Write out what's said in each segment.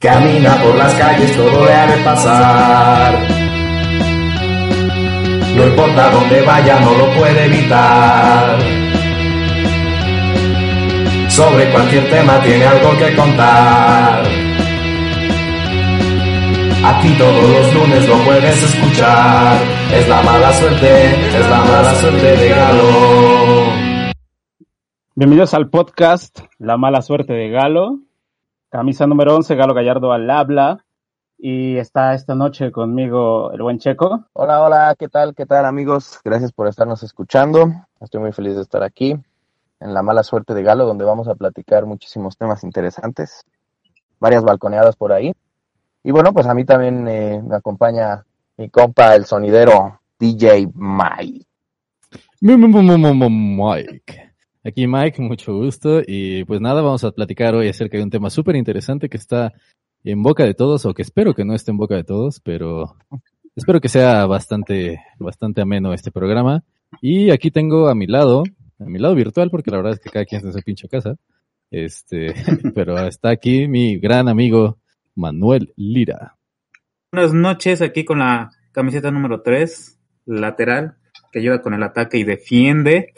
Camina por las calles, todo le ha de pasar. No importa dónde vaya, no lo puede evitar. Sobre cualquier tema tiene algo que contar. Aquí todos los lunes lo puedes escuchar. Es la mala suerte, es la mala suerte de Galo. Bienvenidos al podcast La mala suerte de Galo. Camisa número 11, Galo Gallardo al habla. Y está esta noche conmigo el buen Checo. Hola, hola, ¿qué tal? ¿Qué tal amigos? Gracias por estarnos escuchando. Estoy muy feliz de estar aquí en La Mala Suerte de Galo, donde vamos a platicar muchísimos temas interesantes, varias balconeadas por ahí. Y bueno, pues a mí también eh, me acompaña mi compa, el sonidero DJ Mike. Mike. Aquí Mike, mucho gusto. Y pues nada, vamos a platicar hoy acerca de un tema súper interesante que está en boca de todos, o que espero que no esté en boca de todos, pero espero que sea bastante, bastante ameno este programa. Y aquí tengo a mi lado, a mi lado virtual, porque la verdad es que cada quien está en su pinche casa. Este, pero está aquí mi gran amigo Manuel Lira. Buenas noches, aquí con la camiseta número 3, lateral, que ayuda con el ataque y defiende.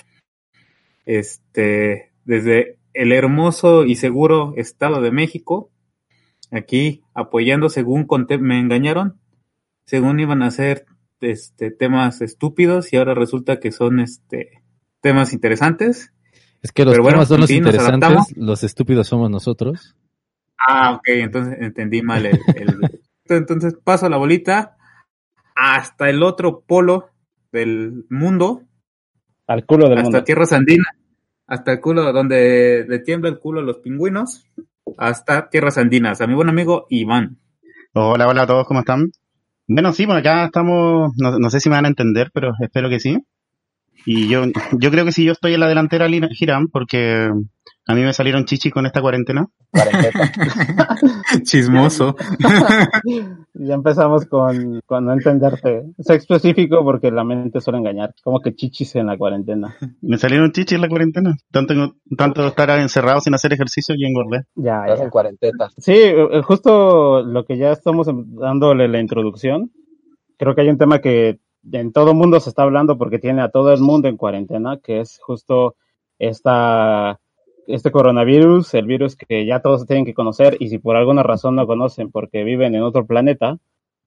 Este, desde el hermoso y seguro Estado de México, aquí apoyando según conté, me engañaron, según iban a ser este, temas estúpidos y ahora resulta que son este temas interesantes. Es que los Pero bueno, temas son los fin, interesantes, adaptamos. los estúpidos somos nosotros. Ah, ok, entonces entendí mal el, el- entonces paso la bolita hasta el otro polo del mundo, Al culo del hasta mundo. tierras andinas, hasta el culo donde le tiembla el culo a los pingüinos, hasta tierras andinas, a mi buen amigo Iván. Hola, hola a todos, ¿cómo están? Bueno, sí, por acá estamos, no, no sé si me van a entender, pero espero que sí. Y yo, yo creo que sí, yo estoy en la delantera, Girán, porque a mí me salieron chichis con esta cuarentena. Cuarenteta. Chismoso. Ya empezamos con, con no entenderte. Sé específico porque la mente suele engañar. Como que chichis en la cuarentena. Me salieron chichis en la cuarentena. Tanto, tanto estar encerrado sin hacer ejercicio y engordé. Ya, Estás ya. en cuarenteta. Sí, eh, justo lo que ya estamos em- dándole la introducción. Creo que hay un tema que en todo mundo se está hablando porque tiene a todo el mundo en cuarentena, que es justo esta, este coronavirus, el virus que ya todos tienen que conocer y si por alguna razón no conocen porque viven en otro planeta,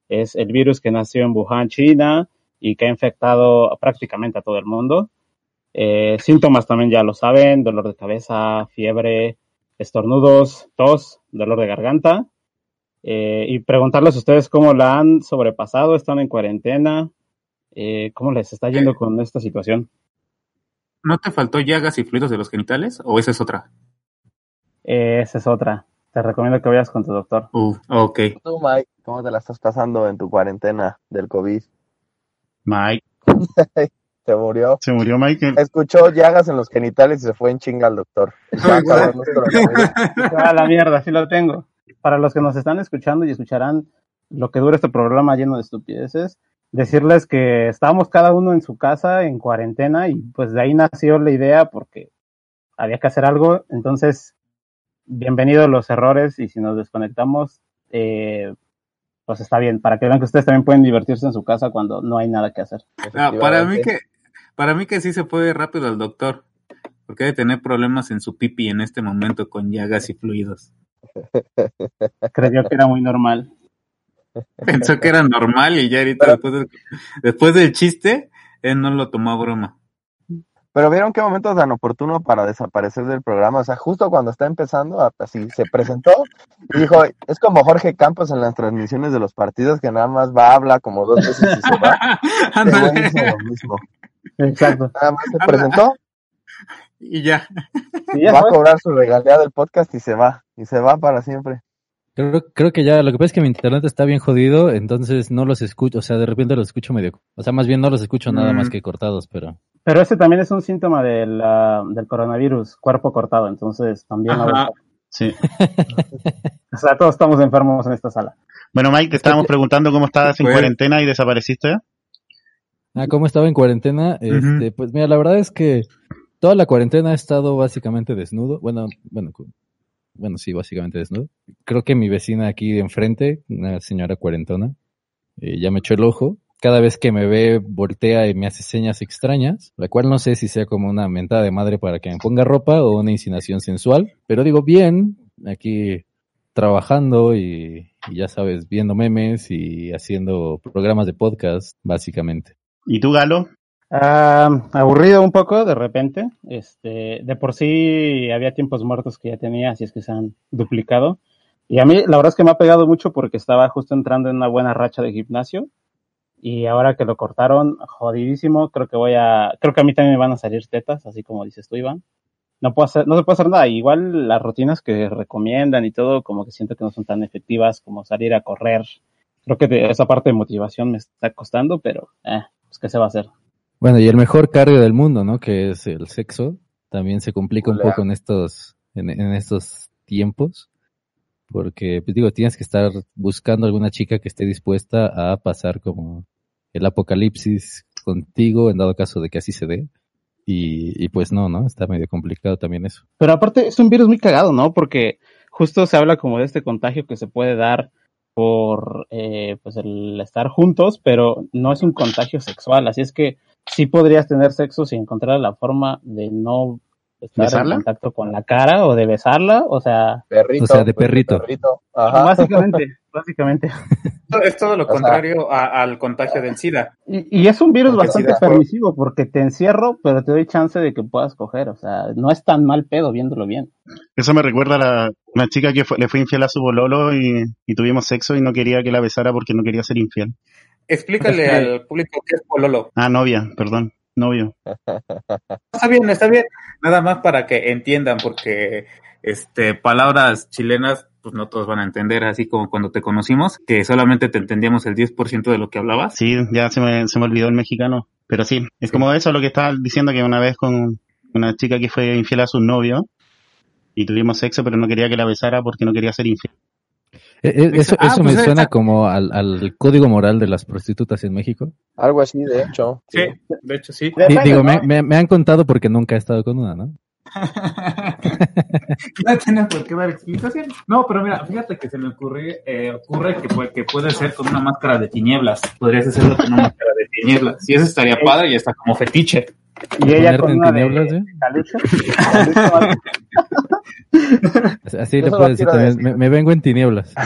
es el virus que nació en Wuhan, China y que ha infectado prácticamente a todo el mundo. Eh, síntomas también ya lo saben, dolor de cabeza, fiebre, estornudos, tos, dolor de garganta. Eh, y preguntarles a ustedes cómo la han sobrepasado, están en cuarentena, eh, cómo les está yendo con esta situación. ¿No te faltó llagas y fluidos de los genitales o esa es otra? Eh, esa es otra. Te recomiendo que vayas con tu doctor. Uh, ok. Tú, Mike, ¿cómo te la estás pasando en tu cuarentena del COVID? Mike, Se murió. se murió Mike. Escuchó llagas en los genitales y se fue en chinga al doctor. Ah, la mierda, sí lo tengo. Para los que nos están escuchando y escucharán lo que dura este programa lleno de estupideces, decirles que estábamos cada uno en su casa en cuarentena y pues de ahí nació la idea porque había que hacer algo. Entonces, bienvenidos los errores y si nos desconectamos, eh, pues está bien, para que vean que ustedes también pueden divertirse en su casa cuando no hay nada que hacer. Ah, para mí que para mí que sí se puede rápido al doctor, porque debe tener problemas en su pipi en este momento con llagas y fluidos. Creyó que era muy normal. Pensó que era normal y ya ahorita Pero- después del, después del chiste, él no lo tomó a broma. Pero vieron qué momento tan oportuno para desaparecer del programa. O sea, justo cuando está empezando, así se presentó y dijo: Es como Jorge Campos en las transmisiones de los partidos que nada más va, habla como dos veces y se va. Lo mismo. Exacto. Nada más se presentó, Y ya. Y ya va a cobrar su regalía del podcast y se va. Y se va para siempre. Creo, creo que ya, lo que pasa es que mi internet está bien jodido, entonces no los escucho, o sea, de repente los escucho medio, o sea, más bien no los escucho nada Mm. más que cortados, pero... Pero ese también es un síntoma del, del coronavirus, cuerpo cortado, entonces también... Ajá. Sí. O sea, todos estamos enfermos en esta sala. Bueno, Mike, te estábamos preguntando cómo estabas en cuarentena y desapareciste. Ah, ¿cómo estaba en cuarentena? Este, pues mira, la verdad es que toda la cuarentena he estado básicamente desnudo. Bueno, bueno, bueno, sí, básicamente desnudo. Creo que mi vecina aquí de enfrente, una señora cuarentona, eh, ya me echó el ojo. Cada vez que me ve, voltea y me hace señas extrañas, la cual no sé si sea como una mentada de madre para que me ponga ropa o una insinuación sensual. Pero digo, bien, aquí trabajando y, y ya sabes, viendo memes y haciendo programas de podcast, básicamente. ¿Y tú, Galo? Ah, aburrido un poco de repente. Este, de por sí había tiempos muertos que ya tenía, así es que se han duplicado. Y a mí la verdad es que me ha pegado mucho porque estaba justo entrando en una buena racha de gimnasio. Y ahora que lo cortaron, jodidísimo, creo que voy a, creo que a mí también me van a salir tetas, así como dices tú, Iván. No puedo hacer, no se puede hacer nada. Igual las rutinas que recomiendan y todo, como que siento que no son tan efectivas como salir a correr. Creo que esa parte de motivación me está costando, pero, eh, pues qué se va a hacer. Bueno, y el mejor cardio del mundo, ¿no? Que es el sexo. También se complica un poco en estos, en, en estos tiempos. Porque, pues digo, tienes que estar buscando alguna chica que esté dispuesta a pasar como el apocalipsis contigo, en dado caso de que así se dé. Y, y pues no, ¿no? Está medio complicado también eso. Pero aparte es un virus muy cagado, ¿no? Porque justo se habla como de este contagio que se puede dar por eh, pues el estar juntos, pero no es un contagio sexual. Así es que sí podrías tener sexo si encontrar la forma de no estar ¿Besarla? en contacto con la cara o de besarla. O sea, Perrito. O sea, de pues, perrito. Ajá. básicamente, básicamente. Es todo lo O sea- contrario a- al contagio del SIDA. Y, y es un virus Porque bastante permisivo porque te encierro, pero te doy chance de que puedas coger. O sea, no es tan mal pedo viéndolo bien. Eso me recuerda a la, una chica que fue- le fue infiel a su bololo y, y tuvimos sexo y no quería que la besara porque no quería ser infiel. Explícale Es que- al público qué es pololo. Ah, novia, perdón, novio. Está bien, está bien. Nada más para que entiendan, porque este palabras chilenas, pues no todos van a entender, así como cuando te conocimos, que solamente te entendíamos el 10% de lo que hablabas. Sí, ya se me, se me olvidó el mexicano. Pero sí, es como eso lo que estaba diciendo que una vez con una chica que fue infiel a su novio y tuvimos sexo, pero no quería que la besara porque no quería ser infiel. Eh, eh, Eso, Ah, eso pues me ahí suena está. como al, al código moral de las prostitutas en México. Algo así, de hecho. Sí, de hecho sí. Digo, me, me- me han contado porque nunca he estado con una, ¿no? no tiene por qué dar explicación. No, pero mira, fíjate que se me ocurre, eh, ocurre que, puede, que puede ser con una máscara de tinieblas. Podrías hacerlo con una máscara de tinieblas. Y eso estaría padre y está como fetiche. Y ella con una de tinieblas, ¿eh? calucha. Así le puedes decir también. decir. Me, me vengo en tinieblas.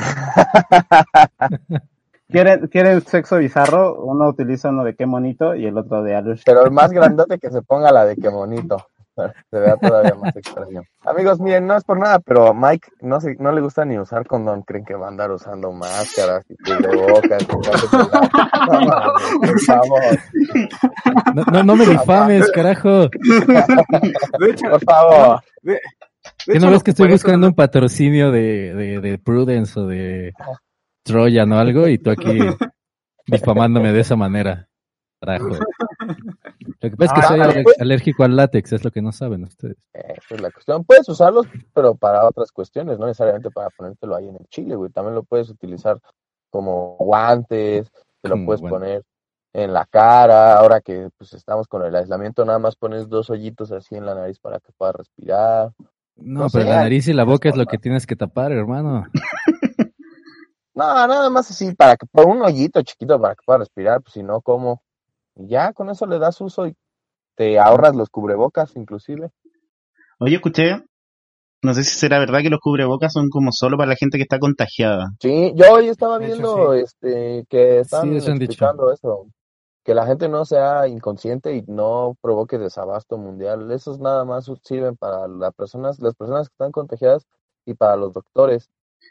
¿Quieren, ¿Quieren sexo bizarro? Uno utiliza uno de qué monito y el otro de Alush. Pero el más grandote que se ponga la de qué bonito. Se vea todavía más extraño. Amigos, miren, no es por nada, pero Mike no se, no le gusta ni usar condón. Creen que va a andar usando máscaras y cubrebocas. No, No, no, no me difames, carajo. De hecho, por favor. de ¿Qué hecho, no ves que estoy buscando un patrocinio de, de, de Prudence o de Troyan o algo y tú aquí difamándome de esa manera? Carajo. Lo que pasa es que Ah, soy pues- alérgico al látex, es lo que no saben ustedes. Esa es la cuestión. Puedes usarlos, pero para otras cuestiones, no necesariamente para ponértelo ahí en el chile, güey. También lo puedes utilizar como guantes, te lo puedes poner en la cara. Ahora que pues estamos con el aislamiento, nada más pones dos hoyitos así en la nariz para que puedas respirar. No, No pero la nariz y la boca es lo que tienes que tapar, hermano. No, nada más así, para que por un hoyito chiquito para que puedas respirar, pues si no, ¿cómo? Y ya con eso le das uso y te ahorras los cubrebocas, inclusive. Oye, escuché, no sé si será verdad que los cubrebocas son como solo para la gente que está contagiada. Sí, yo hoy estaba hecho, viendo este que estaban Sí, eso explicando eso, que la gente no sea inconsciente y no provoque desabasto mundial. Esos nada más sirven para las personas, las personas que están contagiadas y para los doctores.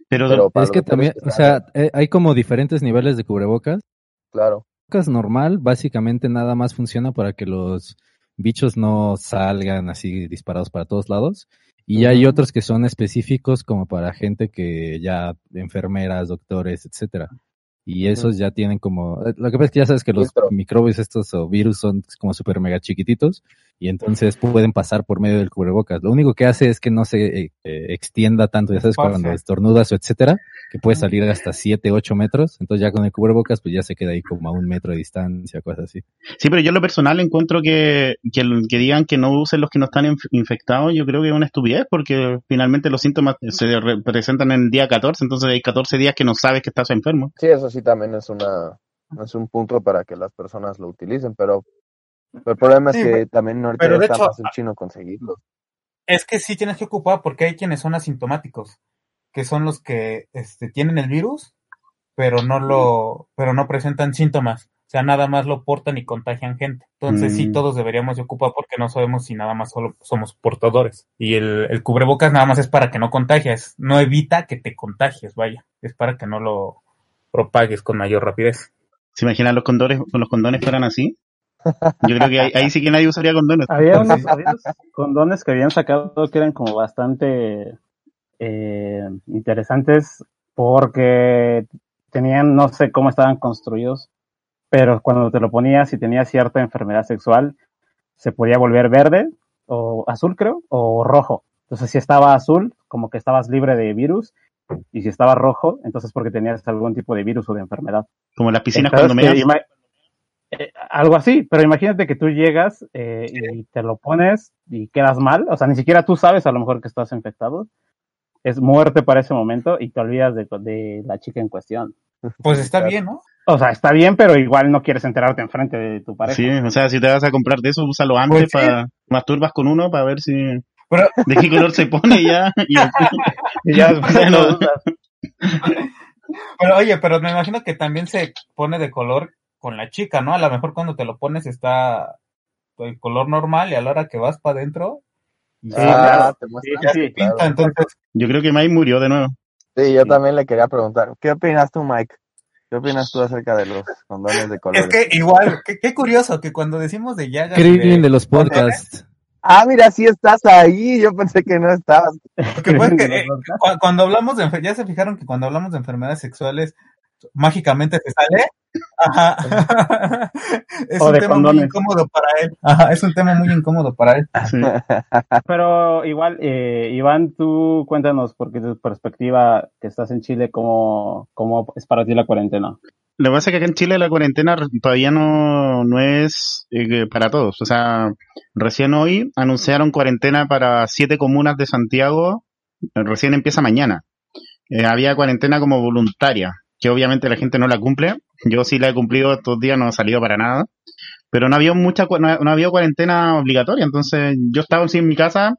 Pero, Pero para Es que también, que o están- sea, eh, hay como diferentes niveles de cubrebocas. claro, normal, básicamente nada más funciona para que los bichos no salgan así disparados para todos lados. Y hay otros que son específicos como para gente que ya, enfermeras, doctores, etcétera. Y esos ya tienen como, eh, lo que pasa es que ya sabes que los Filtro. microbios estos o virus son como super mega chiquititos y entonces pueden pasar por medio del cubrebocas. Lo único que hace es que no se eh, eh, extienda tanto, ya sabes, Pase. cuando estornudas o etcétera, que puede salir hasta 7, 8 metros. Entonces ya con el cubrebocas pues ya se queda ahí como a un metro de distancia, cosas así. Sí, pero yo en lo personal encuentro que, que, digan que no usen los que no están inf- infectados, yo creo que es una estupidez, porque finalmente los síntomas se re- presentan en el día 14, entonces hay 14 días que no sabes que estás enfermo. Sí, eso sí también es una es un punto para que las personas lo utilicen, pero el problema es Sí, que también ahorita pero de es tan hecho, fácil chino conseguirlo. Es que sí tienes que ocupar porque hay quienes son asintomáticos, que son los que este, tienen el virus, pero no lo, pero no presentan síntomas. O sea, nada más lo portan y contagian gente. Entonces sí Mm. todos deberíamos de ocupar porque no sabemos si nada más solo somos portadores. Y el, el cubrebocas nada más es para que no contagies, no evita que te contagies, vaya. Es para que no lo propagues con mayor rapidez. ¿Se imaginan los condones, los condones fueran así? Yo creo que ahí, ahí sí que nadie usaría condones. Había unos, había unos condones que habían sacado que eran como bastante eh, interesantes porque tenían, no sé cómo estaban construidos, pero cuando te lo ponías y tenías cierta enfermedad sexual, se podía volver verde o azul, creo, o rojo. Entonces, si estaba azul, como que estabas libre de virus, y si estaba rojo, entonces porque tenías algún tipo de virus o de enfermedad. Como piscinas Entonces, cuando ima- eh, algo así, pero imagínate que tú llegas eh, y te lo pones y quedas mal, o sea, ni siquiera tú sabes a lo mejor que estás infectado. Es muerte para ese momento y te olvidas de, de la chica en cuestión. Pues está bien, ¿no? O sea, está bien, pero igual no quieres enterarte enfrente de tu pareja. Sí, o sea, si te vas a comprar de eso, úsalo antes Pues sí. para masturbas con uno para ver si Pero, de qué color se pone ya. Y Y ya después Bueno. lo usas. pero oye, pero me imagino que también se pone de color con la chica, ¿no? A lo mejor cuando te lo pones está el color normal y a la hora que vas para adentro Sí, Ah, claro. te muestra. sí, sí. pinta, Claro. entonces yo creo que Mike murió de nuevo. Sí, yo Sí. también le quería preguntar, ¿qué opinas tú, Mike? ¿Qué opinas tú acerca de los condones de colores? Es que igual, qué, qué curioso que cuando decimos de llagas y Krillin de los podcasts. Ah, mira, sí estás ahí. Yo pensé que no estabas. lo que pasa es que, eh, cu- cuando hablamos de ya se fijaron que cuando hablamos de enfermedades sexuales mágicamente se sale. Ajá. es O un tema condones. muy incómodo para él. Ajá, es un tema muy incómodo para él. Sí. Pero igual, eh, Iván, tú cuéntanos, porque tu perspectiva que estás en Chile, ¿cómo, cómo es para ti la cuarentena? Lo que pasa es que acá en Chile la cuarentena re- todavía no, no es eh, para todos. O sea, recién hoy anunciaron cuarentena para siete comunas de Santiago. Recién empieza mañana. Eh, había cuarentena como voluntaria, que obviamente la gente no la cumple. Yo sí la he cumplido estos días, no he salido para nada. Pero no había mucha, no, había cuarentena obligatoria. Entonces yo estaba así en mi casa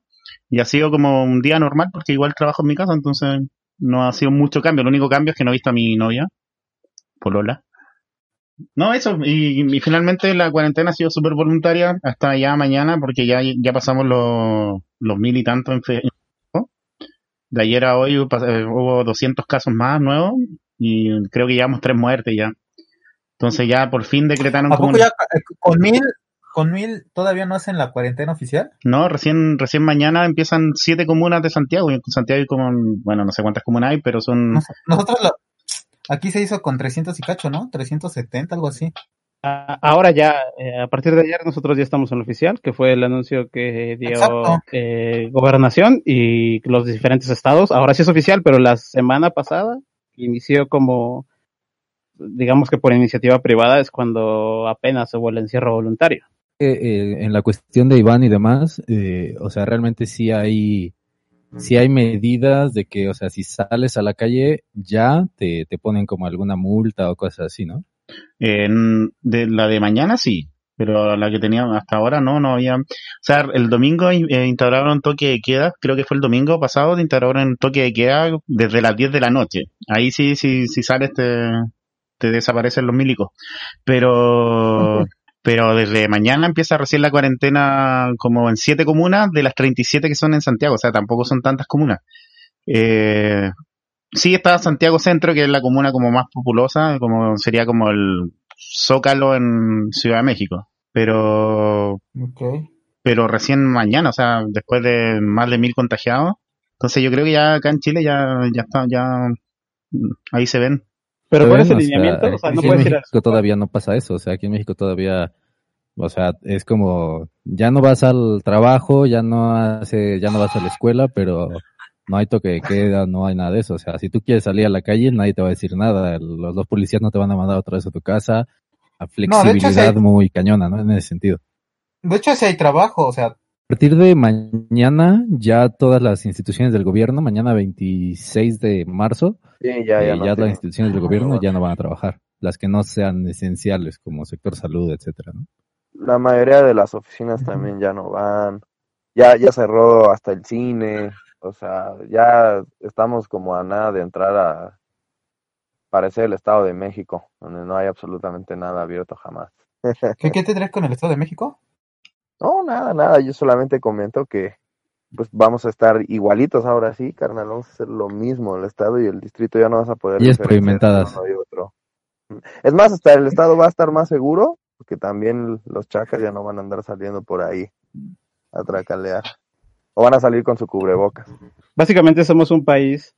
y ha sido como un día normal porque igual trabajo en mi casa. Entonces no ha sido mucho cambio. El único cambio es que no he visto a mi novia. Polola. No, eso, y, finalmente la cuarentena ha sido súper voluntaria hasta ya mañana, porque ya, ya pasamos los, los mil y tantos De ayer a hoy hubo, eh, hubo 200 casos más nuevos y creo que llevamos tres muertes ya. Entonces ya por fin decretaron ¿A como... ya eh, con mil, con mil todavía no hacen la cuarentena oficial? No, recién, recién mañana empiezan siete comunas de Santiago. Y en Santiago hay como, bueno, no sé cuántas comunas hay, pero son... Nos- Nosotros lo, aquí se hizo con 300 y cacho, ¿no? 370, algo así. Ah, Ahora ya, eh, a partir de ayer nosotros ya estamos en lo oficial, que fue el anuncio que dio eh, gobernación y los diferentes estados. Ahora sí es oficial, pero la semana pasada inició como, digamos que por iniciativa privada es cuando apenas hubo el encierro voluntario. Eh, eh, en la cuestión de Iván y demás, eh, o sea, realmente sí hay, sí hay medidas de que, o sea, si sales a la calle, ya te, te ponen como alguna multa o cosas así, ¿no? En- de la de mañana sí, pero la que teníamos hasta ahora no, no había. O sea, el domingo eh, instauraron toque de queda, creo que fue el domingo pasado, instauraron toque de queda desde las 10 de la noche. Ahí sí, sí, si sales te, te desaparecen los milicos. Pero, pero desde mañana empieza recién la cuarentena como en siete comunas de las 37 que son en Santiago, o sea, tampoco son tantas comunas. Eh, sí está Santiago Centro, que es la comuna como más populosa, como sería como el Zócalo en Ciudad de México. Pero, Okay. pero recién mañana, o sea, después de más de mil contagiados. Entonces yo creo que ya acá en Chile ya, ya está, ya mm, ahí se ven. Pero ¿cuál es el lineamiento? O sea, no en todavía no pasa eso, o sea, aquí en México todavía, o sea, es como, ya no vas al trabajo, ya no hace, ya no vas a la escuela, pero no hay toque de queda, no hay nada de eso, o sea, si tú quieres salir a la calle, nadie te va a decir nada, los dos policías no te van a mandar otra vez a tu casa, flexibilidad muy cañona, ¿no? En ese sentido. De hecho, si hay trabajo, o sea, A partir de mañana, ya todas las instituciones del gobierno, mañana 26 de marzo, Sí, ya, ya. eh, no ya las instituciones del gobierno ya no van a trabajar, las que no sean esenciales, como sector salud, etcétera, ¿no? La mayoría de las oficinas también ya no van. Ya, ya cerró hasta el cine. O sea, ya estamos como a nada de entrar a parecer el Estado de México, donde no hay absolutamente nada abierto jamás. ¿qué, qué te traes con el Estado de México? No, nada, nada. Yo solamente comento que pues vamos a estar igualitos ahora sí, carnal. Vamos a hacer lo mismo. El Estado y el distrito ya no vas a poder. Y entre uno y otro. Es más, hasta el Estado va a estar más seguro, porque también los chacas ya no van a andar saliendo por ahí a tracalear. O van a salir con su cubrebocas. Básicamente somos un país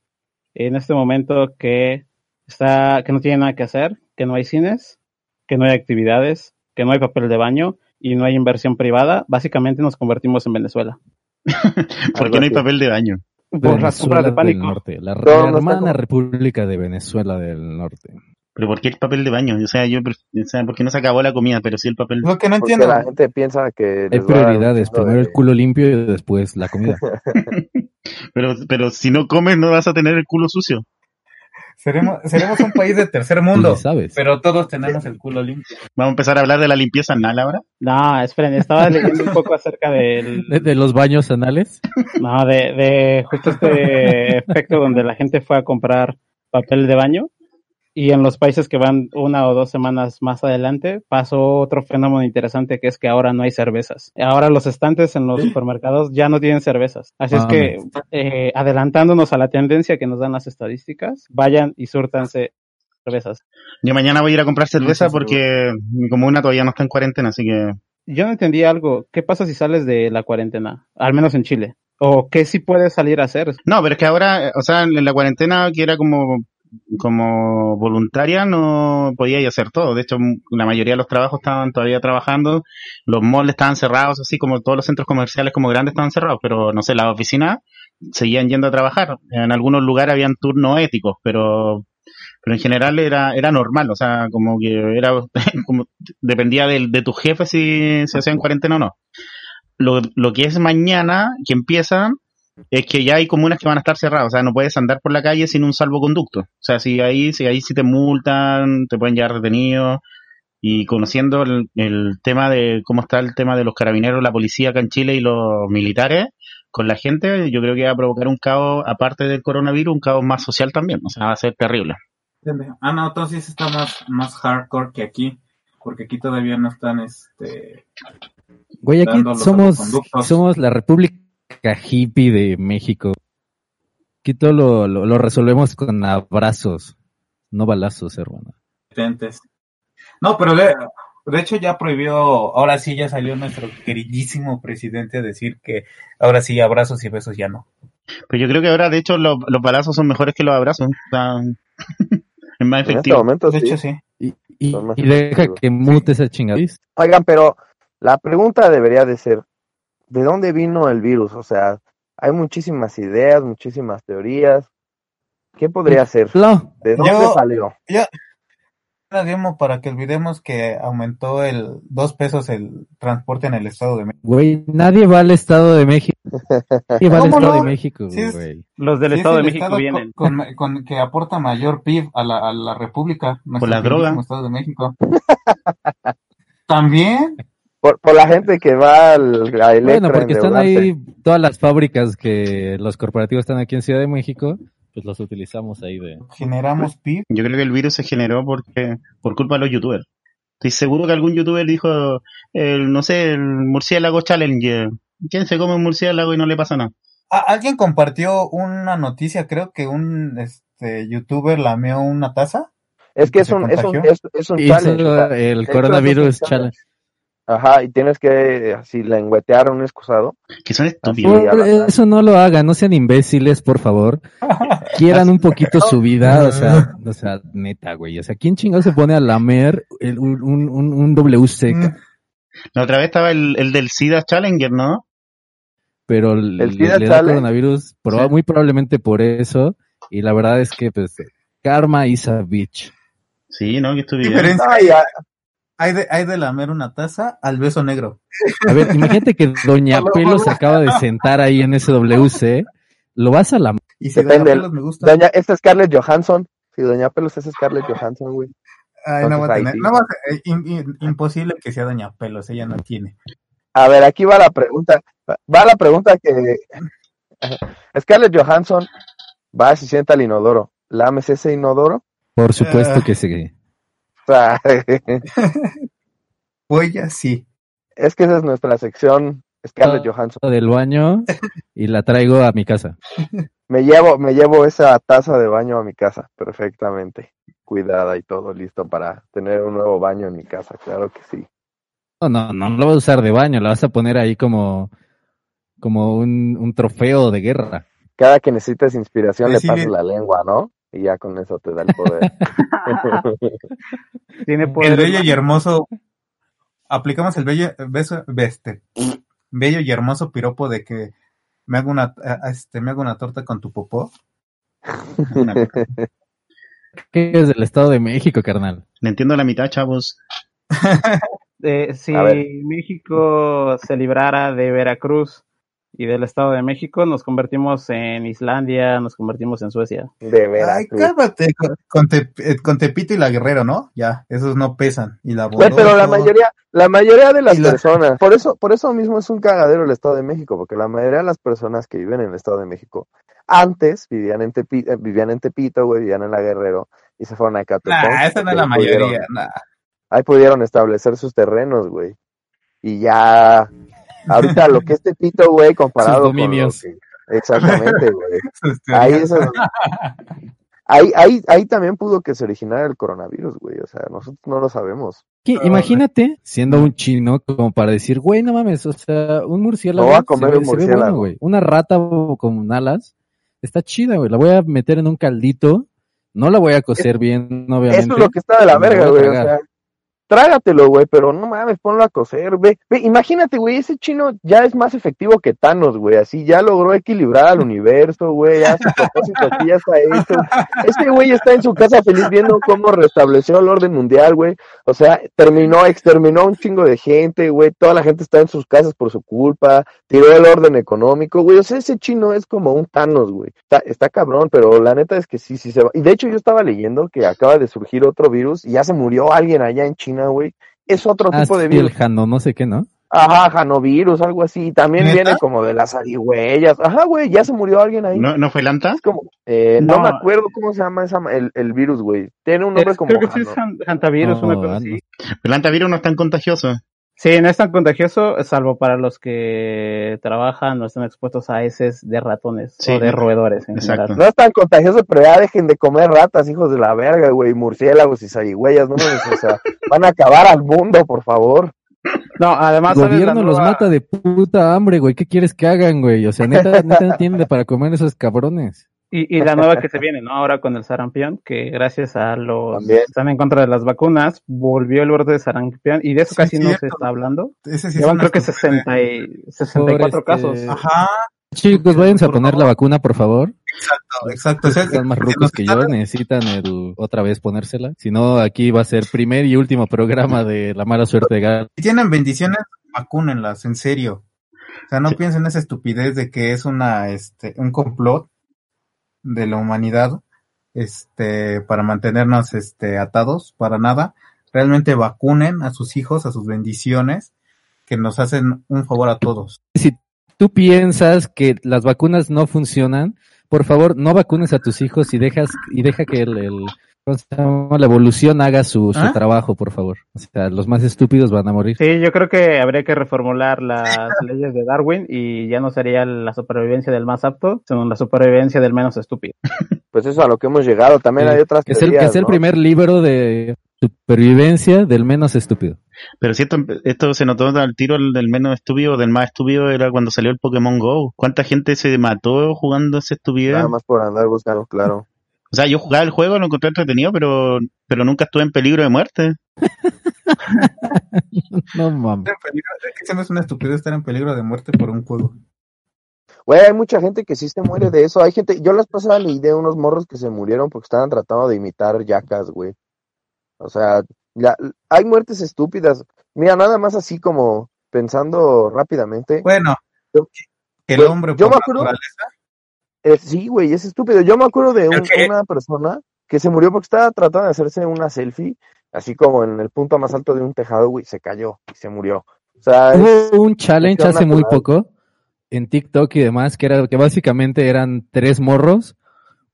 en este momento que está, que no tiene nada que hacer, que no hay cines, que no hay actividades, que no hay papel de baño y no hay inversión privada. Básicamente nos convertimos en Venezuela. ¿Por Algo qué no hay papel de baño? Por las compras de del pánico. Norte, la no hermana República de Venezuela del Norte. ¿Pero por qué el papel de baño? O sea, yo, o sea, ¿por qué no se acabó la comida, pero sí el papel? Lo que no Porque entiendo. la gente piensa que. Hay prioridades, primero de- el culo limpio y después la comida. Pero, pero si no comes no vas a tener el culo sucio. Seremos, seremos un país de tercer mundo, sabes. pero todos tenemos el culo limpio. Vamos a empezar a hablar de la limpieza anal ahora. No, esperen, estaba leyendo un poco acerca del, De, de los baños anales. no, de, de justo este efecto donde la gente fue a comprar papel de baño y en los países que van una o dos semanas más adelante pasó otro fenómeno interesante que es que ahora no hay cervezas. Ahora los estantes en los supermercados ya no tienen cervezas. Así es Ah, que eh, adelantándonos a la tendencia que nos dan las estadísticas, vayan y súrtanse cervezas. Yo mañana voy a ir a comprar cerveza porque mi comuna todavía no está en cuarentena, así que Yo no entendí algo. ¿Qué pasa si sales de la cuarentena? Al menos en Chile. ¿O qué sí puedes salir a hacer? No, pero es que ahora, o sea, en la cuarentena que era como, como voluntaria no podía hacer todo. De hecho, la mayoría de los trabajos estaban todavía trabajando, los malls estaban cerrados, así como todos los centros comerciales como grandes estaban cerrados, pero no sé, las oficinas seguían yendo a trabajar. En algunos lugares habían turnos éticos, pero pero en general era era normal, o sea, como que era como dependía del, de tu jefe si se hacía en cuarentena o no. Lo, lo que es mañana, que empiezan, es que ya hay comunas que van a estar cerradas, o sea, no puedes andar por la calle sin un salvoconducto. O sea, si ahí, si ahí sí te multan, te pueden llevar detenido. Y conociendo el, el tema de cómo está el tema de los carabineros, la policía acá en Chile y los militares con la gente, yo creo que va a provocar un caos, aparte del coronavirus, un caos más social también. O sea, va a ser terrible. Ah, no, entonces está más, más hardcore que aquí, porque aquí todavía no están, este, Güey, aquí somos, somos la República Hippie de México. Aquí todo lo, lo, lo resolvemos con abrazos, no balazos, hermano. No, pero de, de hecho ya prohibió, ahora sí ya salió nuestro queridísimo presidente a decir que ahora sí abrazos y besos ya no. Pero yo creo que ahora, de hecho, los, los balazos son mejores que los abrazos. Es más En este efectivo. momento De sí. hecho sí. Y, y, deja que mute esa chingadís. Oigan, pero la pregunta debería de ser, ¿de dónde vino el virus? O sea, hay muchísimas ideas, muchísimas teorías. ¿Qué podría ser? No, ¿De dónde Yo- salió? Demo para que olvidemos que aumentó el dos pesos el transporte en el Estado de México. güey, nadie va al Estado de México. Nadie va al ¿Cómo Estado no? de México, Sí, es- güey. Los del Sí, es Estado de México estado vienen. Con, con- con- que aporta mayor PIB a la, a la República. nuestro la droga. Estado de México. También. Por, por la gente que va al, a Electra Bueno, porque están ahí todas las fábricas que los corporativos están aquí en Ciudad de México, pues los utilizamos ahí de... generamos PIB. Yo creo que el virus se generó porque por culpa de los youtubers. Estoy seguro que algún youtuber dijo, el, no sé, el murciélago challenge. ¿Quién se come un murciélago y no le pasa nada? Alguien compartió una noticia, creo que un este youtuber lameó una taza. Es que que es un, es un, es, es un challenge. el coronavirus challenge. Ajá, y tienes que así lengüetear un excusado. Que son estúpidos. la- eso no lo hagan, no sean imbéciles, por favor. Quieran un poquito su vida, o sea, o sea, neta, güey. O sea, ¿quién chingado se pone a lamer el- un, un, un, un WC? Mm, La otra vez estaba el, el del SIDA Challenger, ¿no? Pero le, El SIDA le da challenge. coronavirus, proba- Sí. muy probablemente por eso. Y la verdad es que, pues, karma is a bitch. Sí, ¿no? ¿Qué estupidez. diferencia Ay, hay, de, hay de lamer una taza al beso negro? A ver, imagínate que Doña Pelo se acaba de sentar ahí en ese WC. Lo vas a la Y si Depende, Doña Pelos me gusta, Doña, esta es Scarlett Johansson. Si Doña Pelos es Scarlett Johansson, güey. ay, no va a tener. No va a- eh, im- im- imposible que sea Doña Pelos, ella no tiene. A ver, aquí va la pregunta. Va la pregunta que Scarlett Johansson va y se sienta al inodoro. ¿Lames ese inodoro? Por supuesto Ah. que sí. O sea, Huella, sí. es que esa es nuestra sección Scarlett Ah. Johansson. Del baño y la traigo a mi casa. Me llevo, me llevo esa taza de baño a mi casa, perfectamente. Cuidada y todo listo para tener un nuevo baño en mi casa, claro que sí. No, no, no lo vas a usar de baño, la vas a poner ahí como, como un, un trofeo de guerra. Cada que necesites inspiración le Decirle- pasas la lengua, ¿no? Y ya con eso te da el poder. Tiene El poder. bello y hermoso. Aplicamos el bello, beso, este, bello y hermoso piropo de que me hago una, a- este, me hago una torta con tu popó. Una- ¿Qué es del Estado de México, carnal? Le entiendo la mitad, chavos. Eh, si. México se librara de Veracruz y del Estado de México, nos convertimos en Islandia, nos convertimos en Suecia. De veras. Ay, cálmate, con, con Tep- eh, con Tepito y la Guerrero, ¿no? Ya, esos no pesan. Y la Güey, pero la mayoría, la mayoría de las la- personas, por eso, por eso mismo es un cagadero el Estado de México, porque la mayoría de las personas que viven en el Estado de México antes vivían en Tepito, vivían en Tepito, güey, vivían en la Guerrero y se fueron a Catepec. Nah, esa no es la pudieron- mayoría. nah. ahí pudieron establecer sus terrenos, güey. Y ya, ahorita lo que es Tepito, güey, comparado con lo dominios. que- exactamente, güey. Sus Ahí, teorías. es donde- ahí, ahí, ahí también pudo que se originara el coronavirus, güey. O sea, nosotros no lo sabemos. ¿Qué? Imagínate siendo un chino como para decir, güey, no mames, o sea, un murciélago. No va a comer un murciélago. bueno, güey. Una rata con alas está chida, güey. La voy a meter en un caldito. No la voy a cocer bien, obviamente. Eso es lo que está de la verga, güey. O sea, trágatelo, güey, pero no mames, ponlo a cocer, ve, ve, imagínate, güey, ese chino ya es más efectivo que Thanos, güey, así ya logró equilibrar al universo, güey, ya su propósito aquí ya está hecho. Este güey está en su casa feliz viendo cómo restableció el orden mundial, güey. O sea, terminó, exterminó un chingo de gente, güey, toda la gente está en sus casas por su culpa, tiró el orden económico, güey, o sea, ese chino es como un Thanos, güey. Está, está cabrón, pero la neta es que sí, sí se va. Y de hecho yo estaba leyendo que acaba de surgir otro virus y ya se murió alguien allá en China, güey. Es otro Ah, tipo de virus. el jano, no sé qué, ¿no? Ajá, janovirus, algo así. También ¿Neta? viene como de las zarigüeyas. Ajá, güey, ya se murió alguien ahí. ¿No, ¿no fue Lanta? Es como, eh, no. No. me acuerdo cómo se llama esa, el, el virus, güey. Tiene un nombre Es- como creo que sí es hantavirus, No, una cosa así. El no es tan contagioso. Sí, no es tan contagioso, salvo para los que trabajan o están expuestos a heces de ratones Sí. o de roedores en Exacto. general. No es tan contagioso, pero ya dejen de comer ratas, hijos de la verga, güey. Murciélagos y zarigüeyas, no o sea, van a acabar al mundo, por favor. No, además El ¿sabes la gobierno los nueva- mata de puta hambre, güey. ¿Qué quieres que hagan, güey? O sea, neta, neta no tienen para comer esos cabrones. Y, y la nueva que se viene, ¿no? Ahora con el sarampión, que gracias a los También. que están en contra de las vacunas, volvió el brote de sarampión y de eso Sí, casi no se está hablando. Ese sí Llevan creo que estupidez. 60 y, 64 Por este- casos. Ajá, Chicos, váyanse a poner la vacuna, por favor. exacto, exacto. O sea, Están más si rucos que yo, necesitan el otra vez ponérsela. Si no, aquí va a ser primer y último programa de la mala suerte de Gal. Si tienen bendiciones, vacúnenlas, en serio. O sea, no piensen esa estupidez de que es una, este, un complot de la humanidad, este, para mantenernos, este, atados, para nada. Realmente vacunen a sus hijos, a sus bendiciones, que nos hacen un favor a todos. Si tú piensas que las vacunas no funcionan, por favor, no vacunes a tus hijos y dejas y deja que el, el-. La evolución haga su, su ¿Ah? trabajo, por favor. O sea, los más estúpidos van a morir. Sí, yo creo que habría que reformular las leyes de Darwin y ya no sería la supervivencia del más apto, sino la supervivencia del menos estúpido. Pues eso a lo que hemos llegado. También Sí, hay otras que es el, que teorías, es el primer libro de supervivencia del menos estúpido. Pero si esto, esto se notó al tiro el del menos estúpido, del más estúpido, era cuando salió el Pokémon Go. ¿Cuánta gente se mató jugando esa estupidez? Nada más por andar buscando, claro. O sea, yo jugaba el juego, lo encontré entretenido, pero, pero nunca estuve en peligro de muerte. No mames. Estar en peligro- Es que no es una estupidez estar en peligro de muerte por un juego. Güey, hay mucha gente que sí se muere de eso. Hay gente, yo las pasadas leí de unos morros que se murieron porque estaban tratando de imitar yacas, güey. O sea, la- hay muertes estúpidas. Mira, nada más así como pensando rápidamente. Bueno, Yo- que el Güey, hombre yo por me acuerdo- naturaleza. Eh, sí, güey, es estúpido. Yo me acuerdo de un- que- una persona que se murió porque estaba tratando de hacerse una selfie, así como en el punto más alto de un tejado, güey, se cayó y se murió. O sea, es- Hubo un challenge hace muy poco en TikTok y demás, que era que básicamente eran tres morros.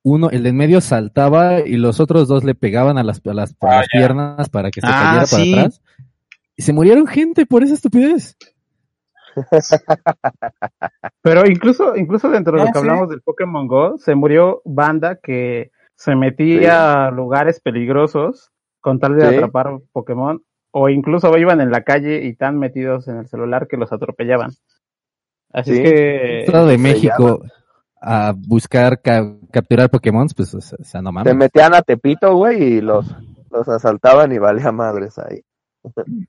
Uno, el de en medio saltaba y los otros dos le pegaban a las, a las, a Ah, piernas para que se Ah, cayera sí. para atrás. Y se murieron gente por esa estupidez. Pero incluso, incluso dentro de Ah, lo que sí. hablamos del Pokémon Go, se murió banda que se metía a lugares peligrosos con tal de Sí. atrapar Pokémon, o incluso iban en la calle y tan metidos en el celular que los atropellaban. Así Sí. es que Estado de se México a buscar ca- capturar Pokémon, pues, o sea, no se mames. metían a Tepito, güey, y los, los asaltaban y valía madres ahí.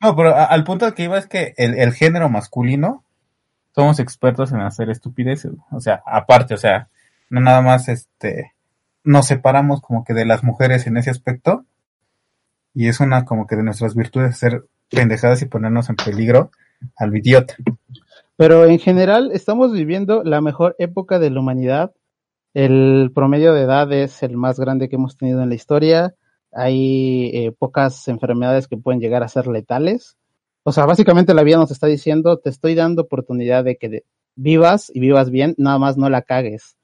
No, pero al punto que iba es que el, el género masculino somos expertos en hacer estupideces. O sea, aparte, o sea, no nada más este nos separamos como que de las mujeres en ese aspecto. Y es una como que de nuestras virtudes ser pendejadas y ponernos en peligro al idiota. Pero en general estamos viviendo la mejor época de la humanidad. El promedio de edad es el más grande que hemos tenido en la historia. Hay eh, pocas enfermedades que pueden llegar a ser letales. O sea, básicamente la vida nos está diciendo, te estoy dando oportunidad de que vivas y vivas bien, nada más no la cagues.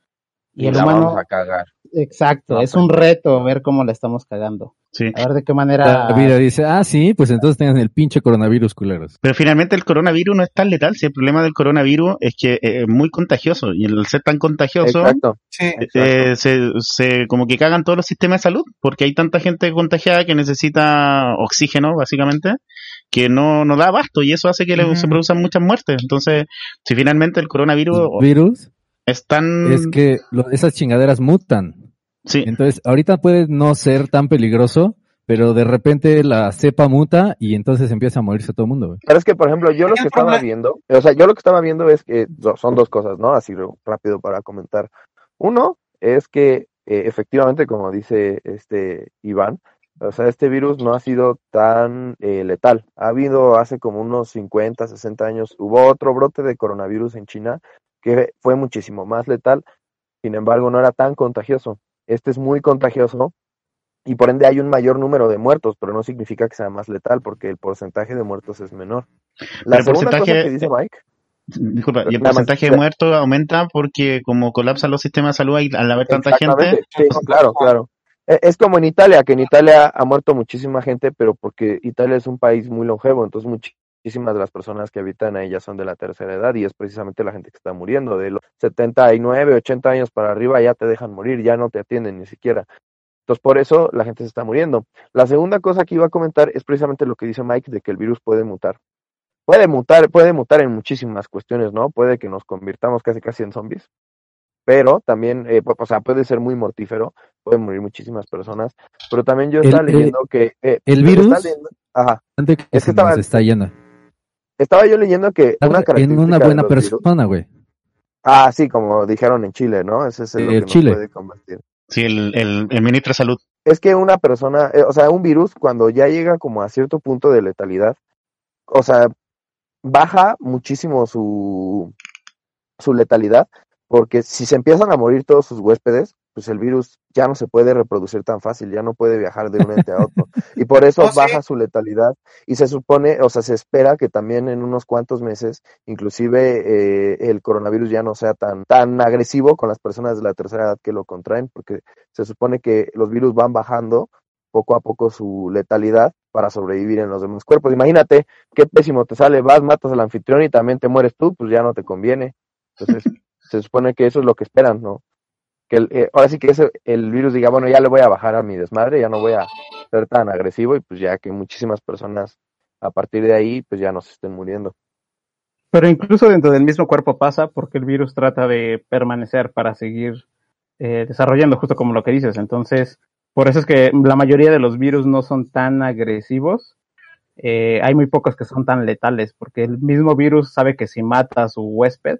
Y, el la humano, vamos a cagar. Exacto, No, es pues. un reto ver cómo la estamos cagando. Sí. A ver de qué manera... La vida dice, ah, sí, pues entonces tengan el pinche coronavirus, culeros. Pero finalmente el coronavirus no es tan letal. Si el problema del coronavirus es que eh, es muy contagioso. Y al ser tan contagioso, Exacto. Sí, eh, se, se como que cagan todos los sistemas de salud. Porque hay tanta gente contagiada que necesita oxígeno, básicamente, que no, no da abasto. Y eso hace que le- se produzcan muchas muertes. Entonces, si finalmente el coronavirus Virus es tan... es que lo- esas chingaderas mutan. Sí. Entonces, ahorita puede no ser tan peligroso, pero de repente la cepa muta y entonces empieza a morirse todo el mundo, güey. Pero es que, por ejemplo, yo lo que estaba viendo, o sea, yo lo que estaba viendo es que son dos cosas, ¿no? Así rápido para comentar. Uno es que eh, efectivamente, como dice este Iván, o sea, este virus no ha sido tan eh, letal. Ha habido hace como unos 50, 60 años, hubo otro brote de coronavirus en China que fue muchísimo más letal, sin embargo, no era tan contagioso. Este es muy contagioso y por ende hay un mayor número de muertos, pero no significa que sea más letal porque el porcentaje de muertos es menor. La Pero cosa que dice Mike, Disculpa, y el más, porcentaje de muertos aumenta porque como colapsan los sistemas de salud y al haber tanta gente, sí, claro, claro. E- Es como en Italia, que en Italia ha muerto muchísima gente, pero porque Italia es un país muy longevo, entonces muchísimas de las personas que habitan ahí ya son de la tercera edad y es precisamente la gente que está muriendo. De los 79, 80 años para arriba ya te dejan morir, ya no te atienden ni siquiera. Entonces, por eso la gente se está muriendo. La segunda cosa que iba a comentar es precisamente lo que dice Mike, de que el virus puede mutar. Puede mutar, puede mutar en muchísimas cuestiones, ¿no? Puede que nos convirtamos casi casi en zombies, pero también, eh, o sea, puede ser muy mortífero, pueden morir muchísimas personas, pero también yo estaba el- leyendo que... eh, el virus- leyendo- ajá, Antes que Es que se estaba- nos está yendo. Estaba yo leyendo que una en característica una de buena los persona, güey. ah, sí, como dijeron en Chile, ¿no? Ese es el, nos Chile. puede combatir. sí, el, el, el ministro de salud. es que una persona, eh, o sea, un virus cuando ya llega como a cierto punto de letalidad, o sea, baja muchísimo su, su letalidad, porque si se empiezan a morir todos sus huéspedes, pues el virus ya no se puede reproducir tan fácil, ya no puede viajar de un ente a otro. Y por eso Oh, sí. baja su letalidad y se supone, o sea, se espera que también en unos cuantos meses, inclusive eh, el coronavirus ya no sea tan, tan agresivo con las personas de la tercera edad que lo contraen, porque se supone que los virus van bajando poco a poco su letalidad para sobrevivir en los demás cuerpos. Imagínate qué pésimo te sale, vas, matas al anfitrión y también te mueres tú, pues ya no te conviene. Entonces, se supone que eso es lo que esperan, ¿no? Que el- eh, ahora sí que ese, el virus diga, bueno, ya le voy a bajar a mi desmadre, ya no voy a ser tan agresivo y pues ya que muchísimas personas a partir de ahí pues ya no se estén muriendo. Pero incluso dentro del mismo cuerpo pasa porque el virus trata de permanecer para seguir eh, desarrollando, justo como lo que dices. Entonces, por eso es que la mayoría de los virus no son tan agresivos. Eh, hay muy pocos que son tan letales, porque el mismo virus sabe que si mata a su huésped,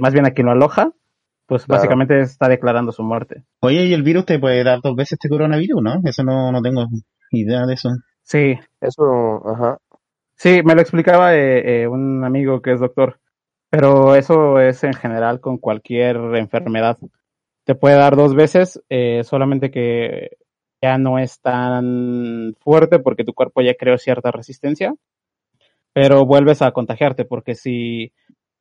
más bien a quien lo aloja, pues Claro. básicamente está declarando su muerte. Oye, ¿y el virus te puede dar dos veces este coronavirus, no? Eso no, no tengo idea de eso. Sí, Eso, ajá. sí, me lo explicaba eh, eh, un amigo que es doctor, pero eso es en general con cualquier enfermedad. Te puede dar dos veces, eh, solamente que ya no es tan fuerte porque tu cuerpo ya creó cierta resistencia, pero vuelves a contagiarte porque si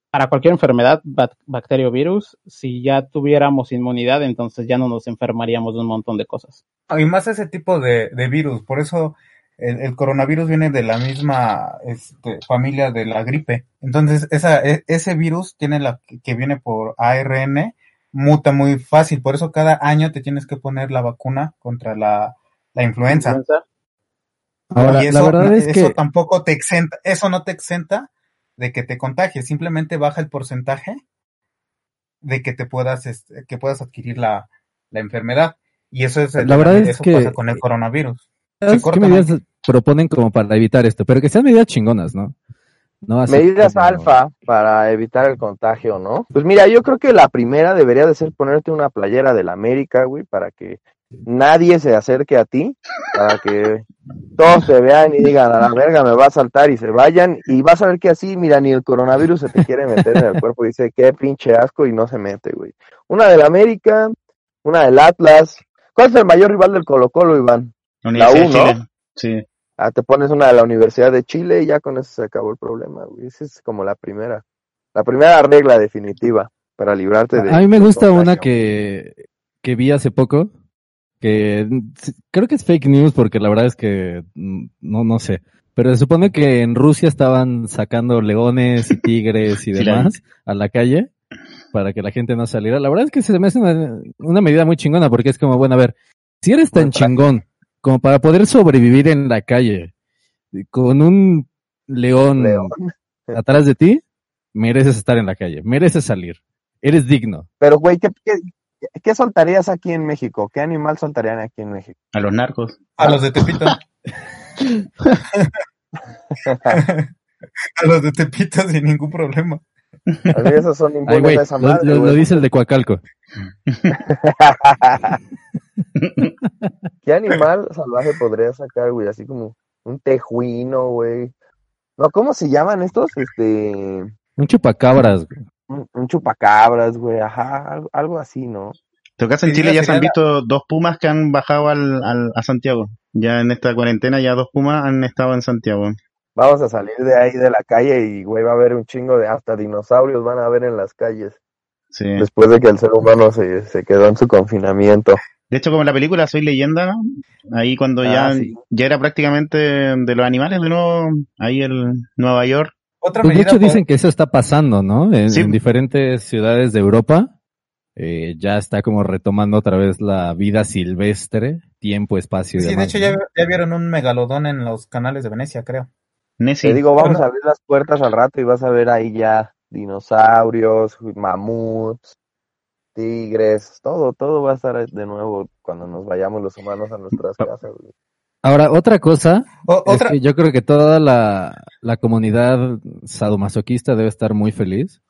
para cualquier enfermedad, bac- bacteria o virus, si ya tuviéramos inmunidad, entonces ya no nos enfermaríamos de un montón de cosas. Y más ese tipo de, de virus, por eso el, el coronavirus viene de la misma este, familia de la gripe. Entonces, esa, e- ese virus tiene la que viene por ARN, muta muy fácil, por eso cada año te tienes que poner la vacuna contra la, la influenza. Influenza. Ahora, y la eso, verdad es eso que tampoco te exenta, eso no te exenta de que te contagies, simplemente baja el porcentaje de que te puedas, este, que puedas adquirir la, la enfermedad. Y eso es, La verdad es eso que- pasa con el coronavirus. ¿Qué medidas proponen como para evitar esto? Pero que sean medidas chingonas, ¿no? No Medidas como- alfa para evitar el contagio, ¿no? Pues mira, yo creo que la primera debería de ser ponerte una playera del América, güey, para que nadie se acerque a ti, para que todos te vean y digan, a la verga me va a saltar y se vayan, y vas a ver que así, mira, ni el coronavirus se te quiere meter en el cuerpo, dice, qué pinche asco, y no se mete, güey. Una del América, una del Atlas. ¿Cuál es el mayor rival del Colo Colo, Iván? La U. Sí. Ah, te pones una de la Universidad de Chile y ya con eso se acabó el problema, güey. Esa es como la primera, la primera regla definitiva para librarte de. A mí me gusta una que, que vi hace poco, que creo que es fake news porque la verdad es que mm, no, no sé. Pero se supone que en Rusia estaban sacando leones y tigres y demás a la calle para que la gente no saliera. La verdad es que se me hace una, una medida muy chingona porque es como, bueno, a ver, si eres tan chingón como para poder sobrevivir en la calle con un león, León. atrás de ti, mereces estar en la calle, mereces salir, eres digno. Pero, güey, ¿qué, qué, qué soltarías aquí en México? ¿Qué animal soltarían aquí en México? A los narcos. A los de Tepito. a los de Tepito sin ningún problema. A mí esos son Ay, esa lo, madre, lo- lo güey. dice el de Coacalco. ¿Qué animal salvaje podría sacar, güey? Así como un tejuino, güey. No, ¿cómo se llaman estos? Este, Un chupacabras. güey. Un, chupacabras, güey, ajá, algo, algo así, ¿no? En Sí, Chile ya se han visto dos pumas que han bajado al, al- a Santiago. Ya en esta cuarentena ya dos pumas han estado en Santiago. Vamos a salir de ahí de la calle y, güey, va a haber un chingo de hasta dinosaurios van a ver en las calles. Sí. Después de que el ser humano se, se quedó en su confinamiento. De hecho, como en la película Soy Leyenda, ¿no? Ahí cuando Ah, ya, sí. ya era prácticamente de los animales de nuevo, ahí en Nueva York. Otra Pues de hecho dicen que eso está pasando, ¿no? En, Sí. en diferentes ciudades de Europa. eh, ya está como retomando otra vez la vida silvestre, tiempo, espacio y Sí, de hecho ¿no? ya, ya vieron un megalodón en los canales de Venecia, creo. Nessie. Te digo, vamos Bueno. a abrir las puertas al rato y vas a ver ahí ya dinosaurios, mamuts, tigres, todo, todo va a estar de nuevo cuando nos vayamos los humanos a nuestras casas. Ahora, otra cosa O- es otra, que yo creo que toda la, la comunidad sadomasoquista debe estar muy feliz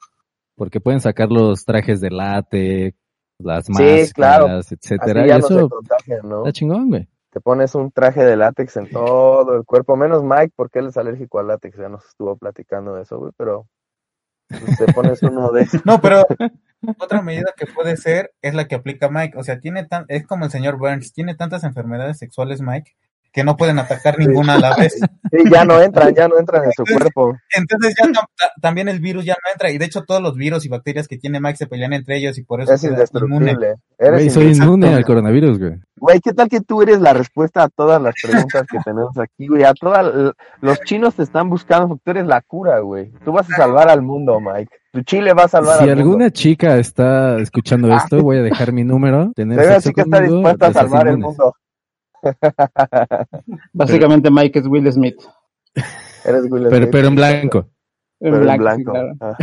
porque pueden sacar los trajes de látex, las máscaras, Sí, claro. etcétera. Así Y ya no se eso contagian, ¿no? está chingón, güey. Te pones un traje de látex en todo el cuerpo, menos Mike porque él es alérgico al látex, ya nos estuvo platicando de eso, güey, pero te pones uno de esos. No, pero otra medida que puede ser es la que aplica Mike. O sea, tiene tan, es como el señor Burns, tiene tantas enfermedades sexuales Mike que no pueden atacar ninguna a la vez. Sí, ya no entran, ya no entran en su cuerpo. Entonces ya ta- también el virus ya no entra. Y de hecho todos los virus y bacterias que tiene Mike se pelean entre ellos y por eso Es inmune. Eres Güey, soy inmune al coronavirus, güey. Güey, ¿qué tal que tú eres la respuesta a todas las preguntas que tenemos aquí, güey? A todas, los chinos te están buscando porque tú eres la cura, güey. Tú vas a salvar al mundo, Mike. Tu chile va a salvar Si al alguna mundo. chica está escuchando esto, voy a dejar mi número. Tener Se ve sexo así que está dispuesta a salvar el mundo. Básicamente Mike es Will Smith. Eres Will Pero, Smith. pero en blanco. En Pero en blanco, sí, blanco. claro. Ajá.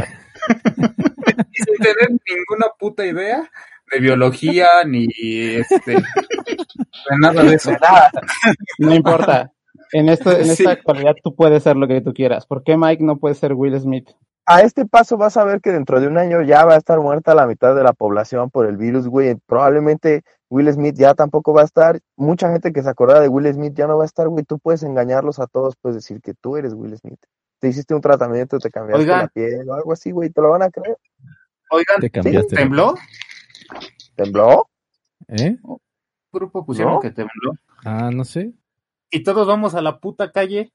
Y sin tener ninguna puta idea de biología ni este de nada de eso. No importa. En, esto, en Sí. esta actualidad tú puedes ser lo que tú quieras. ¿Por qué Mike no puede ser Will Smith? A este paso vas a ver que dentro de un año ya va a estar muerta la mitad de la población por el virus, güey. Probablemente Will Smith ya tampoco va a estar. Mucha gente que se acordaba de Will Smith ya no va a estar, güey. Tú puedes engañarlos a todos, puedes decir que tú eres Will Smith. Te hiciste un tratamiento, te cambiaste Oigan. la piel o algo así, güey. ¿Te lo van a creer? Oigan, Te cambiaste. ¿tembló? ¿Tembló? ¿Eh? Grupo pusieron ¿No? que tembló. Ah, no sé. Y todos vamos a la puta calle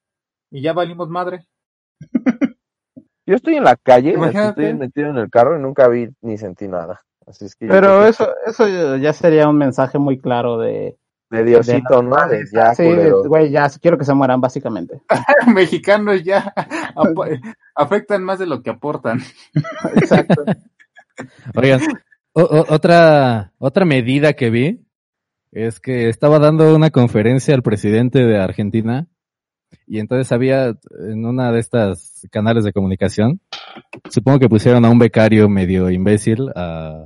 y ya valimos madre. Yo estoy en la calle, estoy metido en el carro y nunca vi ni sentí nada. Así es que yo creo Pero que eso, eso ya sería un mensaje muy claro de... de Diosito, ¿no? De ya, Sí, güey, ya quiero que se mueran, básicamente. Mexicanos ya ap- afectan más de lo que aportan. Exacto. Oigan, otra, otra medida que vi es que estaba dando una conferencia al presidente de Argentina y entonces había en una de estas canales de comunicación, supongo que pusieron a un becario medio imbécil a,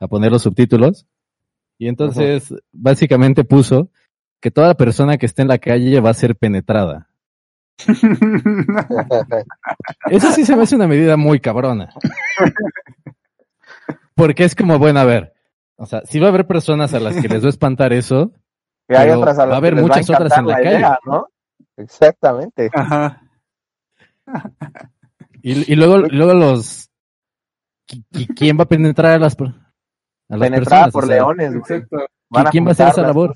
a poner los subtítulos y entonces básicamente puso que toda persona que esté en la calle va a ser penetrada. Eso sí se me hace una medida muy cabrona. Porque es como, bueno, a ver, o sea, sí va a haber personas a las que les va a espantar eso, Que hay Pero otras a las va a haber que les muchas otras en la calle. idea, ¿no? Exactamente. Ajá. y, y luego, luego los... qui- qui- ¿Quién va a penetrar a las, per- a las Penetrada personas? por O sea, leones. Exacto. Van quién va a hacer esa labor?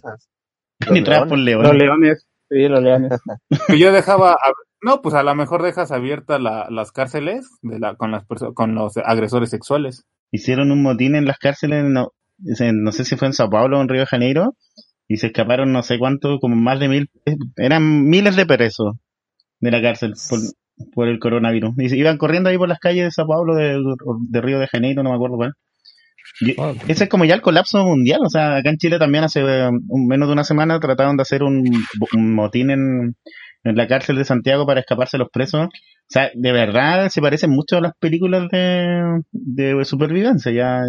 Penetrada por Los leones. leones. Sí, los leones. Yo dejaba, ab- no, pues a lo mejor dejas abiertas la- las cárceles de la, con las con los agresores sexuales. Hicieron un motín en las cárceles, no, en- no sé si fue en Sao Paulo o en Río de Janeiro, y se escaparon no sé cuánto, como más de mil, eran miles de presos de la cárcel por, por el coronavirus. Y se iban corriendo ahí por las calles de Sao Paulo, de, de Río de Janeiro, no me acuerdo cuál. Y ese es como ya el colapso mundial, o sea, acá en Chile también hace eh, un- menos de una semana trataron de hacer un, un motín en, en la cárcel de Santiago para escaparse los presos. O sea, de verdad se parecen mucho a las películas de, de supervivencia, ya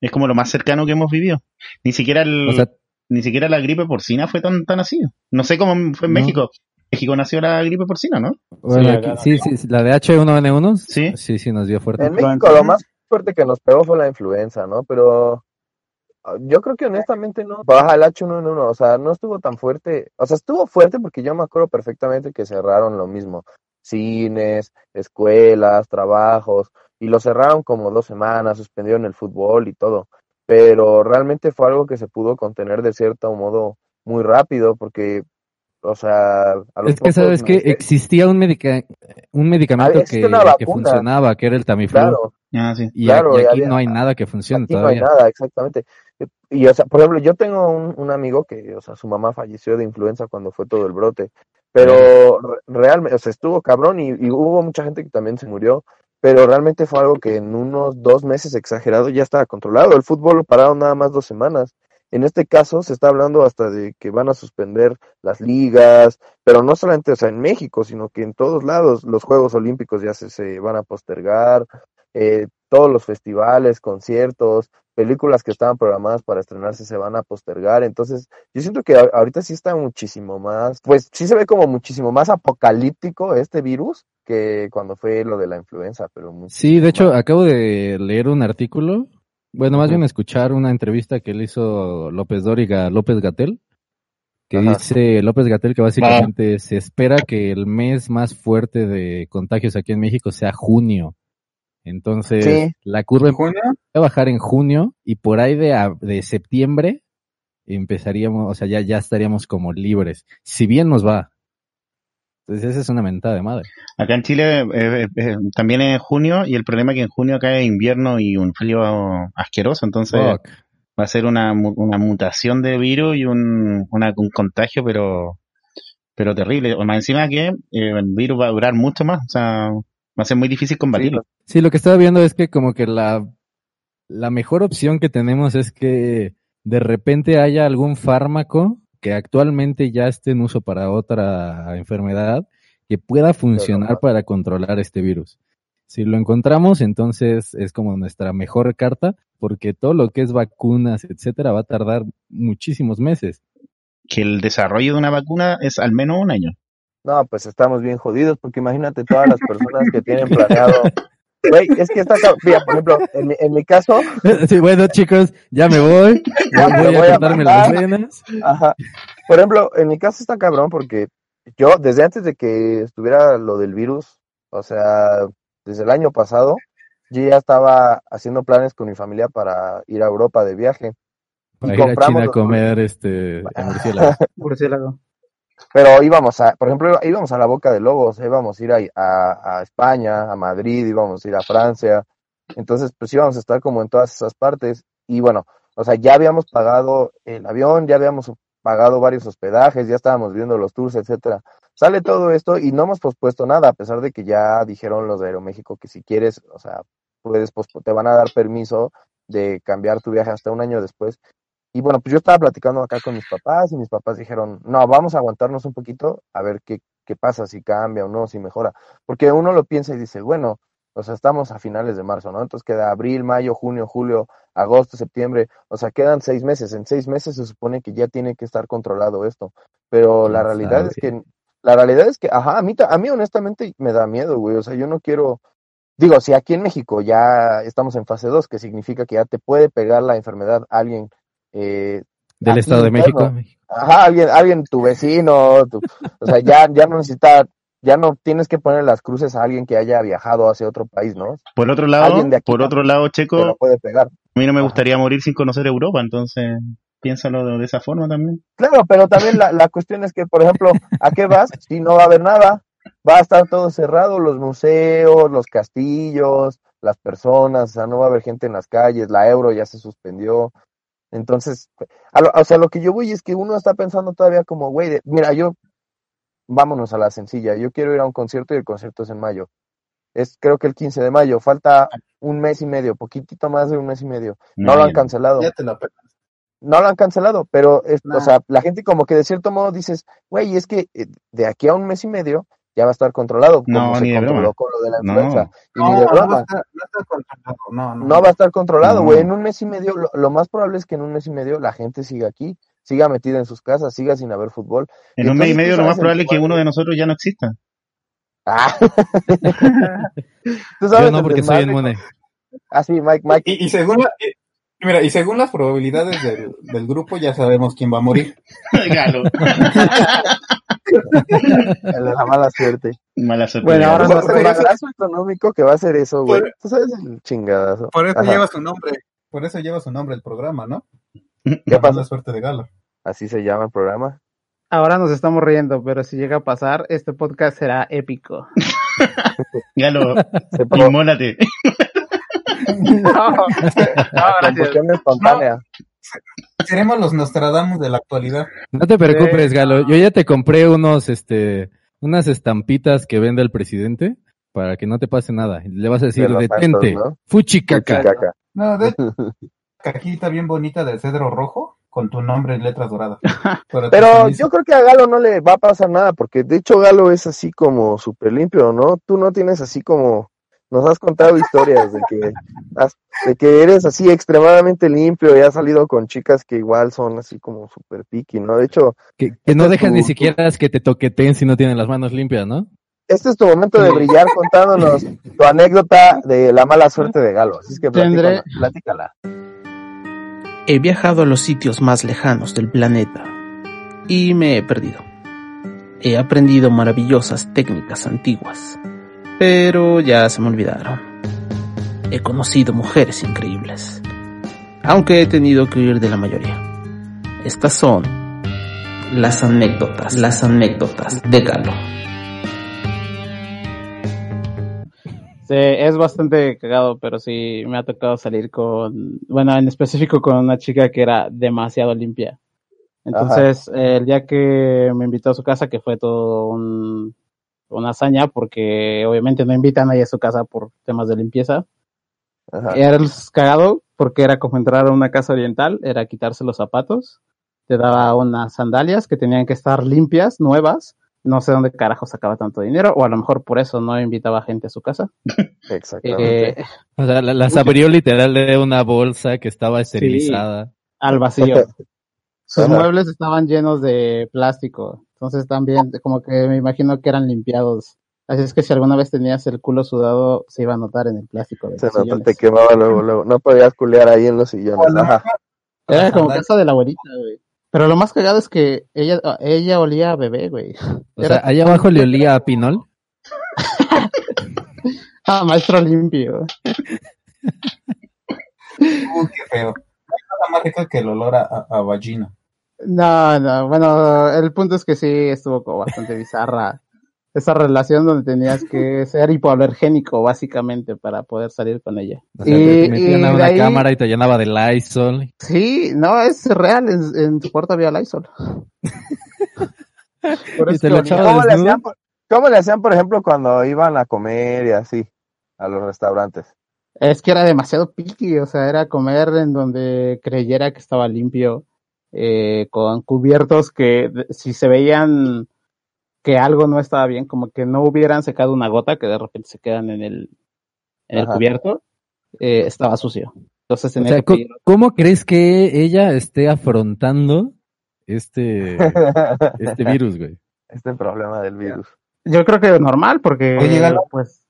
es como lo más cercano que hemos vivido. Ni siquiera el, O sea, ni siquiera la gripe porcina fue tan, tan así. No sé cómo fue en No. México. México nació la gripe porcina, ¿no? bueno, Sí, aquí- sí, sí, sí, la de H1N1, Sí. sí, sí, nos dio fuerte. En México lo más fuerte que nos pegó fue la influenza, ¿no? Pero ah, yo creo que honestamente no. Baja el H1N1, o sea, no estuvo tan fuerte. O sea, estuvo fuerte porque yo me acuerdo perfectamente que cerraron lo mismo. Cines, escuelas, trabajos, y lo cerraron como dos semanas, suspendieron el fútbol y todo. Pero realmente fue algo que se pudo contener de cierto modo muy rápido porque, o sea, a los Es que pocos sabes que existía un, medica- un medicamento Ah, existe que, que funcionaba, que era el Tamiflu. Claro, Ah, sí. Y, claro, a- y ya aquí había- no hay nada que funcione Aquí no hay nada, exactamente. Y, o sea, por ejemplo, yo tengo un, un amigo que, o sea, su mamá falleció de influenza cuando fue todo el brote, pero re- realmente, o sea, estuvo cabrón y, y hubo mucha gente que también se murió, pero realmente fue algo que en unos dos meses exagerado ya estaba controlado. El fútbol lo pararon nada más dos semanas. En este caso se está hablando hasta de que van a suspender las ligas, pero no solamente, o sea, en México, sino que en todos lados los Juegos Olímpicos ya se, se van a postergar, eh, todos los festivales, conciertos, películas que estaban programadas para estrenarse se van a postergar. Entonces, yo siento que ahorita sí está muchísimo más, pues sí se ve como muchísimo más apocalíptico este virus que cuando fue lo de la influenza, pero Sí, de hecho, más. acabo de leer un artículo, bueno, más bien escuchar una entrevista que le hizo López Dóriga a López Gatel, que Ajá. dice López Gatel que básicamente se espera que el mes más fuerte de contagios aquí en México sea junio. Entonces, Sí. la curva va a bajar en junio y por ahí de, de septiembre empezaríamos, o sea, ya, ya estaríamos como libres. Si bien nos va. Entonces, esa es una mentada de madre. Acá en Chile eh, eh, también es junio y el problema es que en junio acá es invierno y un frío asqueroso, entonces Fuck. va a ser una, mu- una mutación de virus y un, una- un contagio, pero pero terrible. O más encima que eh, el virus va a durar mucho más, o sea, va a ser muy difícil combatirlo. Sí, lo que estaba viendo es que como que la, la mejor opción que tenemos es que de repente haya algún fármaco que actualmente ya esté en uso para otra enfermedad que pueda funcionar para controlar este virus. Si lo encontramos, entonces es como nuestra mejor carta, porque todo lo que es vacunas, etcétera, va a tardar muchísimos meses. Que el desarrollo de una vacuna es al menos un año. No, pues estamos bien jodidos, porque imagínate todas las personas que tienen planeado. Güey, es que está, cab- mira, por ejemplo, en mi, en mi caso, Sí, bueno, chicos, ya me voy. Ya me voy a voy a cortarme las venas. Ajá. Por ejemplo, en mi caso está cabrón porque yo, desde antes de que estuviera lo del virus, o sea, desde el año pasado, yo ya estaba haciendo planes con mi familia para ir a Europa de viaje. Para Y ir a China a los- comer este murciélago. Murciélago. Pero íbamos a, por ejemplo, íbamos a la Boca de Lobos, íbamos a ir a, a, a España, a Madrid, íbamos a ir a Francia. Entonces, pues íbamos a estar como en todas esas partes. Y bueno, o sea, ya habíamos pagado el avión, ya habíamos pagado varios hospedajes, ya estábamos viendo los tours, etcétera. Sale todo esto y no hemos pospuesto nada, a pesar de que ya dijeron los de Aeroméxico que si quieres, o sea, puedes pospo- te van a dar permiso de cambiar tu viaje hasta un año después. Y bueno, pues yo estaba platicando acá con mis papás y mis papás dijeron, no, vamos a aguantarnos un poquito a ver qué, qué pasa, si cambia o no, si mejora. Porque uno lo piensa y dice, bueno, o sea, estamos a finales de marzo, ¿no? Entonces queda abril, mayo, junio, julio, agosto, septiembre, o sea, quedan seis meses. En seis meses se supone que ya tiene que estar controlado esto. Pero la ¿Quién realidad es que, la realidad es que, ajá, a mí, a mí honestamente me da miedo, güey. O sea, yo no quiero, digo, si aquí en México ya estamos en fase 2, que significa que ya te puede pegar la enfermedad a alguien eh, Del Estado de. México. Ajá, alguien, alguien, tu vecino, tu- o sea, ya, ya no necesita, ya no tienes que poner las cruces a alguien que haya viajado hacia otro país, ¿no? Por otro lado, de aquí por otro lado, Checo, puede pegar. a mí no me Ajá. gustaría morir sin conocer Europa, entonces piénsalo de esa forma también. Claro, pero también la, la cuestión es que, por ejemplo, ¿a qué vas? Si no va a haber nada, va a estar todo cerrado, los museos, los castillos, las personas, o sea, no va a haber gente en las calles, la euro ya se suspendió. Entonces, a lo- o sea, lo que yo voy es que uno está pensando todavía como, güey, de- mira, yo, vámonos a la sencilla, yo quiero ir a un concierto y el concierto es en mayo. Es creo que el 15 de mayo, falta un mes y medio, poquitito más de un mes y medio. No, lo han cancelado. Ya te No lo han cancelado, pero es, Nah. o sea, la gente como que de cierto modo dices, güey, es que eh, de aquí a un mes y medio ya va a estar controlado, como No, se controló broma. con lo de la No. influenza. Y No, ni de no va a broma, estar, no está controlado, no, no. no va a estar controlado, No. güey. En un mes y medio, lo, lo más probable es que en un mes y medio la gente siga aquí, siga metida en sus casas, siga sin haber fútbol. En Y un mes y medio lo sabes más probable es que uno de nosotros ya no exista. Ah. Tú Yo sabes no, el porque soy inmune. Ah, sí, Mike, Mike. Y, y según la- y- mira, y según las probabilidades del, del grupo ya sabemos quién va a morir. Galo. la mala suerte. Mala suerte. Bueno, ahora sabes el bagazo económico que va a hacer eso, güey. Por- Tú sabes el chingadazo. Por eso Ajá. lleva su nombre. Por eso lleva su nombre el programa, ¿no? ¿Qué La pasa? mala suerte de Galo. Así se llama el programa. Ahora nos estamos riendo, pero si llega a pasar, este podcast será épico. Galo, inmólate. No, no, gracias. combustión espontánea. Seremos los Nostradamus de la actualidad. No te preocupes, Galo. Yo ya te compré unos, este, unas estampitas que vende el presidente para que no te pase nada. Le vas a decir, De detente, santos, ¿no? fuchicaca. Caca. No, de cajita bien bonita de cedro rojo con tu nombre en letras doradas. Pero yo creo que a Galo no le va a pasar nada, porque de hecho Galo es así como súper limpio, ¿no? Tú no tienes así como, nos has contado historias de que, has- de que eres así extremadamente limpio y has salido con chicas que igual son así como súper piqui, ¿no? De hecho, Que, que no Este tu- ni tu- siquiera que te toqueteen si no tienen las manos limpias, ¿no? este es tu momento de brillar contándonos tu anécdota de la mala suerte de Galo, así es que Tendré- platícala. platícala. He viajado a los sitios más lejanos del planeta y me he perdido. He aprendido maravillosas técnicas antiguas, pero ya se me olvidaron. He conocido mujeres increíbles, aunque he tenido que huir de la mayoría. Estas son las anécdotas, las anécdotas de Galo. Sí, es bastante cagado, pero sí me ha tocado salir con, bueno, en específico con una chica que era demasiado limpia. Entonces, eh, el día que me invitó a su casa, que fue todo un, una hazaña, porque obviamente no invitan ahí a su casa por temas de limpieza. Ajá. Era el cagado porque era como entrar a una casa oriental, era quitarse los zapatos, te daba unas sandalias que tenían que estar limpias, nuevas, No sé dónde carajo sacaba tanto dinero, o a lo mejor por eso no invitaba gente a su casa. Exactamente. Eh, O sea, la- las abrió literal de una bolsa que estaba esterilizada. al vacío. Sus Ajá. muebles estaban llenos de plástico. Entonces también, como que me imagino que eran limpiados. Así es que si alguna vez tenías el culo sudado, se iba a notar en el plástico de Se nota, sillones. te quemaba luego, luego. No podías culear ahí en los sillones. Ajá. Era como casa de la abuelita, güey. Pero lo más cagado es que ella, ella olía a bebé, güey. O sea, allá abajo le olía a pinol. Ah, maestro limpio. Uy, qué feo. No hay nada más rico que el olor a, a, a vagina. No, no, bueno, el punto es que sí estuvo como bastante bizarra esa relación donde tenías que ser hipoalergénico básicamente para poder salir con ella. O sea, te metían a una ahí- cámara y te llenaba de Lysol. Sí, no, es real, en, en su puerta había Lysol. Por Y eso ¿Cómo le, hacían, por- ¿Cómo le hacían, por ejemplo, cuando iban a comer y así a los restaurantes? Es que era demasiado picky, o sea, era comer en donde creyera que estaba limpio, eh, con cubiertos que si se veían que algo no estaba bien, como que no hubieran secado una gota, que de repente se quedan en el, en el cubierto, eh, estaba sucio. Entonces O tenía sea, que co- pedir- ¿cómo crees que ella esté afrontando este, este virus, güey? Este problema del virus. Yo creo que normal, porque Oye, Galo. pues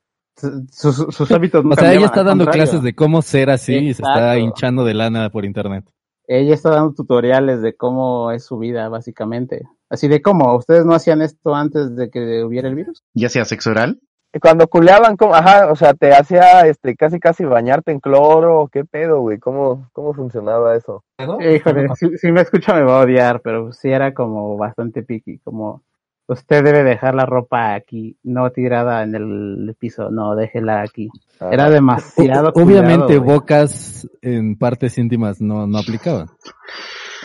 sus, sus hábitos no O sea, ella está dando contrario. clases de cómo ser así y se está hinchando de lana por internet. Ella está dando tutoriales de cómo es su vida, básicamente. Así de cómo, ¿ustedes no hacían esto antes de que hubiera el virus? Ya sea sexo oral. Cuando culeaban, ¿cómo? ajá, o sea, te hacía este casi casi bañarte en cloro, ¿qué pedo, güey? ¿Cómo, cómo funcionaba eso? Híjole, si, si me escucha me va a odiar, pero sí era como bastante picky, como usted debe dejar la ropa aquí, no tirada en el piso, no, déjela aquí. Ajá. Era demasiado O- Obviamente cuidado, bocas en partes íntimas no, no aplicaban.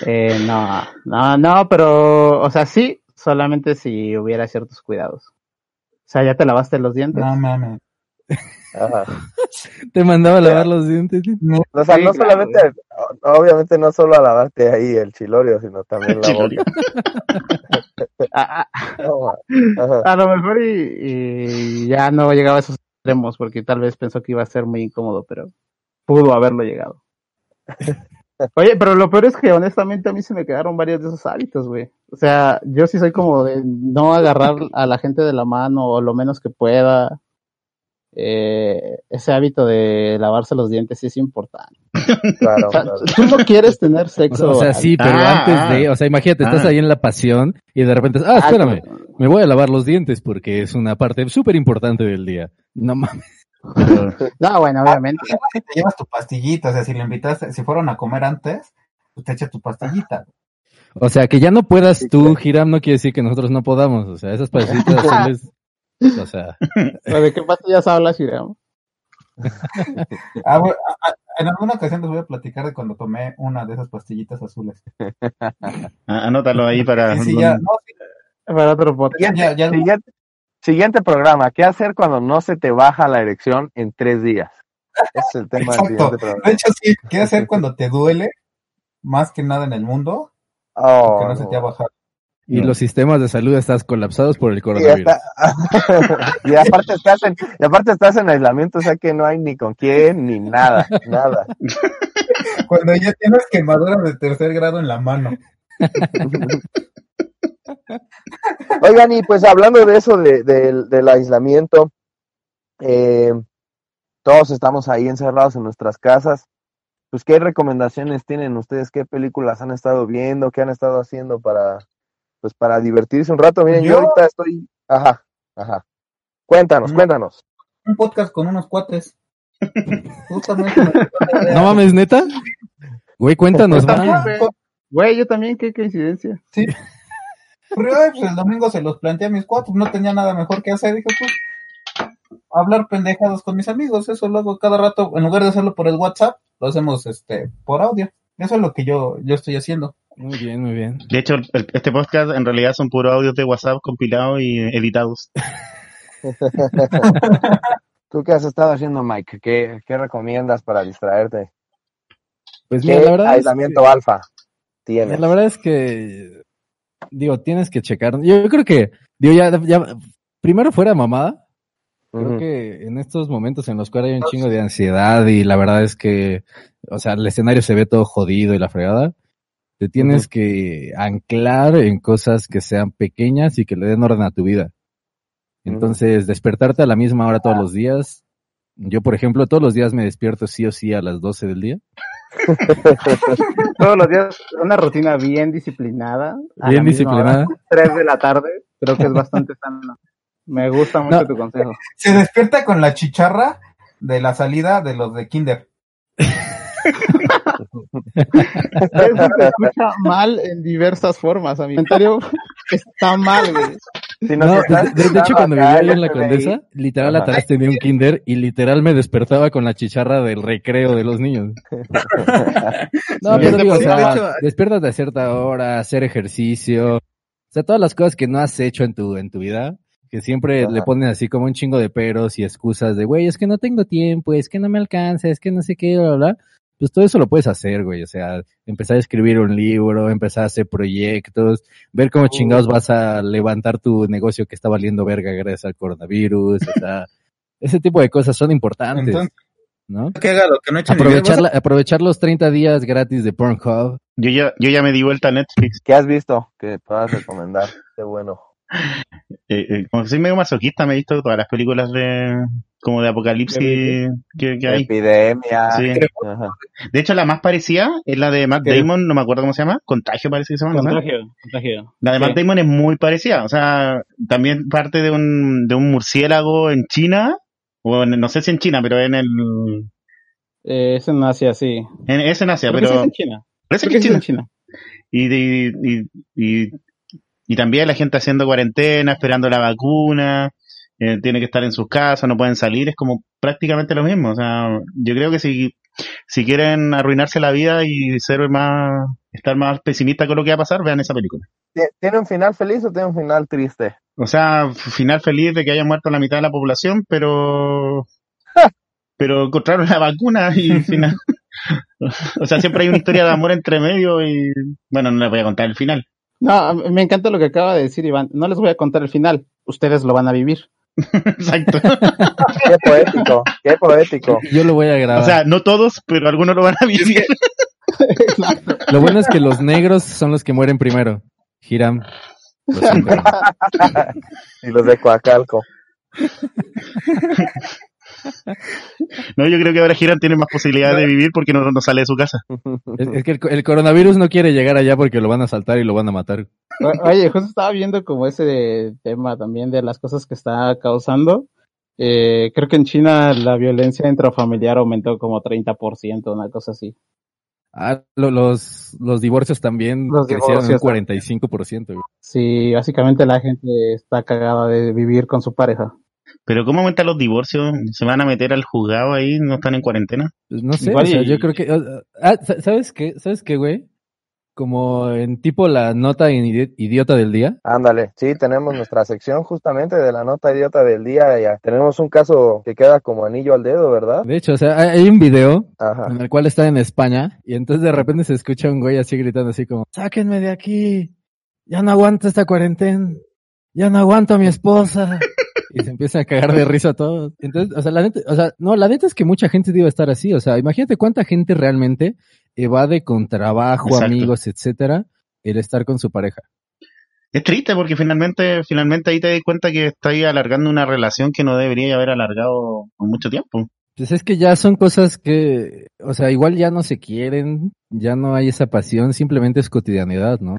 Eh, no, no, no, pero, o sea, sí, solamente si hubiera ciertos cuidados. O sea, ya te lavaste los dientes. No mames. Ajá. Te mandaba a lavar los dientes. ¿sí? O sea, Sí, no solamente, obviamente no solo a lavarte ahí el chilorio, sino también la Chilorio. boca. A, a- No, ma- ajá. a lo mejor y, y ya no llegaba a esos extremos porque tal vez pensó que iba a ser muy incómodo, pero pudo haberlo llegado. Oye, pero lo peor es que honestamente a mí se me quedaron varios de esos hábitos, güey. O sea, yo sí soy como de no agarrar a la gente de la mano o lo menos que pueda. Eh, ese hábito de lavarse los dientes sí es importante. Claro, O sea, claro. tú no quieres tener O sea, sexo. o sea, sí, pero Ah, antes de, o sea, imagínate, estás ah. ahí en la pasión y de repente, ah, espérame, me voy a lavar los dientes porque es una parte súper importante del día. No mames. Pero- No, bueno, obviamente. Si te llevas tu pastillita, o sea, si le invitaste, si fueron a comer antes, pues te echa tu pastillita. O sea, que ya no puedas tú, Hiram, no quiere decir que nosotros no podamos. O sea, esas pasitas o sea, ¿De qué pastillas hablas, Irán? Ah, bueno, a- a- en alguna ocasión les voy a platicar de cuando tomé una de esas pastillitas azules. Ah, Anótalo ahí para. Sí, sí, ya, no, sí, Para otro podcast. ya, ya, Siguiente, siguiente programa, ¿qué hacer cuando no se te baja la erección en tres días? Es el tema del Exacto. siguiente programa. De hecho, sí, ¿qué hacer cuando te duele? Más que nada en el mundo, Oh, que no, se te ha bajado. Y los sistemas de salud están colapsados por el coronavirus. y aparte estás en, y aparte estás en aislamiento, o sea que no hay ni con quién ni nada, nada. Cuando ya tienes quemaduras de tercer grado en la mano. Oigan, y pues hablando de eso, de, del- del aislamiento, eh, todos estamos ahí encerrados en nuestras casas. Pues, ¿qué recomendaciones tienen ustedes? ¿Qué películas han estado viendo? ¿Qué han estado haciendo para, pues, para divertirse un rato? Miren, yo, Yo- ahorita estoy, ajá, ajá. Cuéntanos, Mm. cuéntanos. Un podcast con unos cuates. Justamente. me- No mames, neta. Güey, cuéntanos Güey, yo también, qué coincidencia. ay, pues el domingo se los planteé a mis cuates, no tenía nada mejor que hacer, dije pues hablar pendejadas con mis amigos, eso lo hago cada rato, en lugar de hacerlo por el WhatsApp, lo hacemos este por audio. Eso es lo que yo, yo estoy haciendo. Muy bien, muy bien. De hecho, el- este podcast en realidad son puros audios de WhatsApp compilados y editados. ¿Tú qué has estado haciendo, Mike? ¿Qué, qué recomiendas para distraerte? Pues mira, ¿Qué la verdad, es aislamiento alfa que, tienes? la verdad es que, digo, tienes que checar. Yo creo que Digo, ya, ya, primero fuera mamada, creo que en estos momentos en los cuales hay un chingo de ansiedad y la verdad es que, o sea, el escenario se ve todo jodido y la fregada, te tienes que anclar en cosas que sean pequeñas y que le den orden a tu vida. Entonces, despertarte a la misma hora todos los días. Yo, por ejemplo, todos los días me despierto sí o sí a las 12 del día. Todos los días una rutina bien disciplinada. a Bien disciplinada. hora, 3 de la tarde. Creo que es bastante sano. Me gusta mucho No. tu consejo. Se despierta con la chicharra de la salida de los de Kinder. Eso se escucha mal en diversas formas. A mi comentario está mal, güey. Si No, nos de, de- de hecho, cuando vivía en la Condesa, literal Ajá. atrás tenía un kinder y literal me despertaba con la chicharra del recreo de los niños. No, Sí, pero digo, o sea, mucho- despiertas a cierta hora, hacer ejercicio, o sea, todas las cosas que no has hecho en tu, en tu vida, que siempre Ajá. le ponen así como un chingo de peros y excusas de, güey, es que no tengo tiempo, es que no me alcanza, es que no sé qué, bla, bla, bla. Pues todo eso lo puedes hacer, güey, o sea, empezar a escribir un libro, empezar a hacer proyectos, ver cómo chingados vas a levantar tu negocio que está valiendo verga gracias al coronavirus, o sea, ese tipo de cosas son importantes, Entonces, ¿no? que haga lo que no he hecho Aprovechar, la- aprovechar los 30 días gratis de Pornhub. Yo ya, yo ya me di vuelta a Netflix. ¿Qué has visto que puedas recomendar? Qué bueno. Eh, eh, como soy medio masoquista, me he visto todas las películas de como de apocalipsis que, que hay. Epidemia. Sí. De hecho, la más parecida es la de Matt ¿Qué? Damon, no me acuerdo cómo se llama. Contagio parece que se llama. ¿no? Contagio, contagio. La de Matt. Damon es muy parecida. O sea, también parte de un, de un murciélago en China. O en- no sé si en China, pero en el. Eh, es en Asia, sí. En, es en Asia, Creo que sí pero. es en China. Parece Creo que que es China. en China. Y, de- y, y, y también la gente haciendo cuarentena, esperando la vacuna, eh, tiene que estar en sus casas, no pueden salir, es como prácticamente lo mismo. O sea, yo creo que si, si quieren arruinarse la vida y ser más, estar más pesimista con lo que va a pasar, vean esa película. ¿Tie- ¿Tiene un final feliz o tiene un final triste? O sea, final feliz de que haya muerto la mitad de la población, pero pero encontraron la vacuna y final. o sea, siempre hay una historia de amor entre medio y bueno, no les voy a contar el final. No, me encanta lo que acaba de decir Iván. No les voy a contar el final. Ustedes lo van a vivir. Exacto. Qué poético, qué poético. Yo lo voy a grabar. O sea, no todos, pero algunos lo van a vivir. lo bueno es que los negros son los que mueren primero. Hiram. Y los de Coacalco. No, yo creo que ahora Giran tiene más posibilidades de vivir porque no, no sale de su casa. Es, es que el, el coronavirus no quiere llegar allá porque lo van a asaltar y lo van a matar. Oye, justo estaba viendo como ese tema también de las cosas que está causando. Eh, creo que en China la violencia intrafamiliar aumentó como 30%, una cosa así. Ah, lo- los, los divorcios también Los crecieron divorcios un 45%. güey. Sí, básicamente la gente está cagada de vivir con su pareja. Pero ¿cómo aumentan los divorcios? ¿Se van a meter al juzgado ahí? ¿No están en cuarentena? Pues no sé, Igual o sea, y- yo creo que... ah, sa- ¿Sabes qué? ¿Sabes qué, güey? Como en tipo la nota idi- idiota del día. Ándale, sí, tenemos nuestra sección justamente de la nota idiota del día. Ya tenemos un caso que queda como anillo al dedo, ¿verdad? De hecho, o sea, hay hay un video Ajá. en el cual está en España y entonces de repente se escucha un güey así gritando así como, sáquenme de aquí, ya no aguanto esta cuarentena, ya no aguanto a mi esposa. Y se empieza a cagar de risa a todos. Entonces, o sea, la neta, o sea, no, la neta es que mucha gente debe estar así, o sea, imagínate cuánta gente realmente evade con trabajo, Exacto. amigos, etcétera, el estar con su pareja. Es triste porque finalmente, finalmente ahí te das cuenta que estás alargando una relación que no debería haber alargado por mucho tiempo. Pues es que ya son cosas que, o sea, igual ya no se quieren, ya no hay esa pasión, simplemente es cotidianidad, ¿no?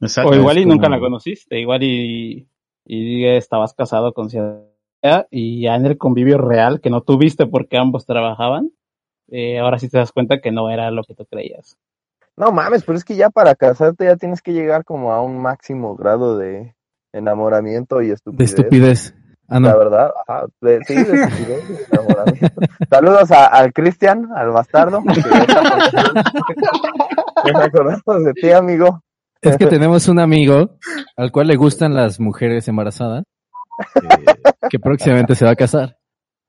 Exacto. O igual y como- nunca la conociste, igual y, y estabas casado con cierta y ya en el convivio real que no tuviste porque ambos trabajaban, eh, ahora sí te das cuenta que no era lo que tú creías. No mames, pero es que ya para casarte ya tienes que llegar como a un máximo grado de enamoramiento y De estupidez. estupidez. Ah, La verdad, ajá, de, sí, de estupidez y enamoramiento. Saludos a- al Cristian, al bastardo. que ya está acordamos de ti, amigo. Es que tenemos un amigo al cual le gustan las mujeres embarazadas, eh, que próximamente se va a casar.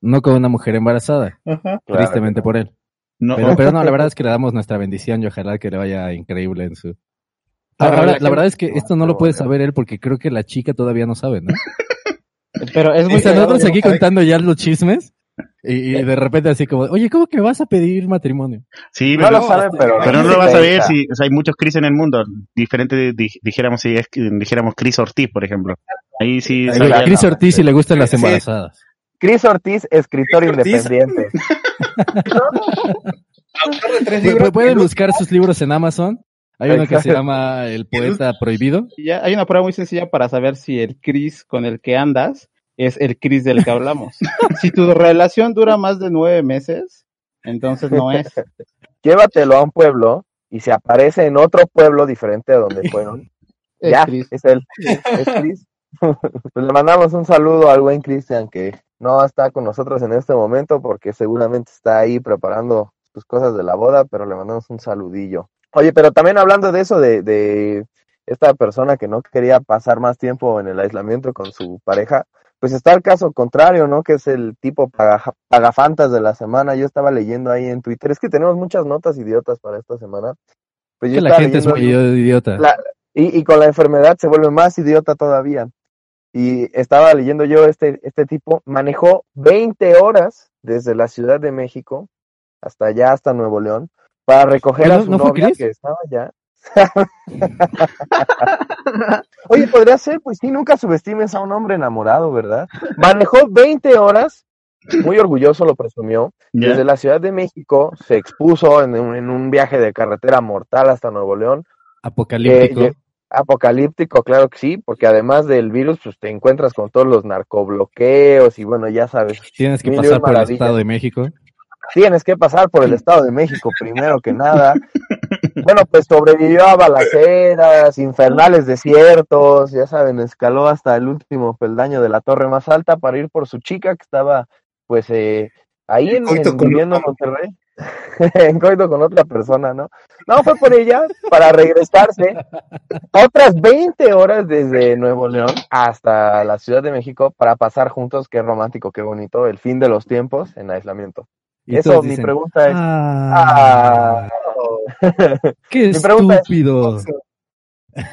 No con una mujer embarazada, tristemente por él. No, Pero, pero no, la verdad es que le damos nuestra bendición y ojalá que le vaya increíble en su, Ahora, la verdad es que esto no lo puede saber él porque creo que la chica todavía no sabe, ¿no? Pero es muy O sea, nosotros ¿no? aquí contando ya los chismes y, y de repente así como, oye, ¿cómo que vas a pedir matrimonio? Sí, No pero, lo sabe, pero... pero no lo vas a ver Ahí si o sea, hay muchos Chris en el mundo. Diferente, di- dijéramos si es, dijéramos Chris Ortiz, por ejemplo. Ahí sí. A sabía- Chris Ortiz si le gustan las Sí. embarazadas. Chris Ortiz, escritor Chris independiente. Pueden buscar sus libros en Amazon. Hay uno que se llama El Poeta Prohibido. Ya hay una prueba muy sencilla para saber si el Chris con el que andas es el Chris del que hablamos. si tu relación dura más de nueve meses, entonces no es. Llévatelo a un pueblo y se aparece en otro pueblo diferente a donde fueron. Es ya, Chris. es él. Es Chris. pues le mandamos un saludo al buen Cristian que no está con nosotros en este momento porque seguramente está ahí preparando sus cosas de la boda, pero le mandamos un saludillo. Oye, pero también hablando de eso, de, de esta persona que no quería pasar más tiempo en el aislamiento con su pareja, pues está el caso contrario, ¿no? Que es el tipo paga- pagafantas de la semana. Yo estaba leyendo ahí en Twitter. Es que tenemos muchas notas idiotas para esta semana. Pues yo Que la gente es muy idiota. la- y, y con la enfermedad se vuelve más idiota todavía. Y estaba leyendo yo, este, este tipo manejó 20 horas desde la Ciudad de México hasta allá, hasta Nuevo León, para recoger ¿No- a su no novia que estaba allá. Oye, podría ser, pues sí, nunca subestimes a un hombre enamorado, ¿verdad? Manejó 20 horas, muy orgulloso lo presumió, desde la Ciudad de México, se expuso en un, en un viaje de carretera mortal hasta Nuevo León, Apocalíptico. eh, apocalíptico, claro que sí, porque además del virus, pues te encuentras con todos los narcobloqueos y bueno, ya sabes, Tienes que pasar por el. Estado de México. tienes que pasar por el Estado de México primero que nada. Bueno, pues sobrevivió a balaceras, infernales desiertos, ya saben, escaló hasta el último peldaño de la torre más alta para ir por su chica que estaba, pues, eh, ahí en, viviendo en. Monterrey, en coito con otra persona, ¿no? No, fue por ella para regresarse otras 20 horas desde Nuevo León hasta la Ciudad de México para pasar juntos, qué romántico, qué bonito, el fin de los tiempos en aislamiento. Y Eso, mi pregunta es, "Ah, ah, qué mi es- estúpido.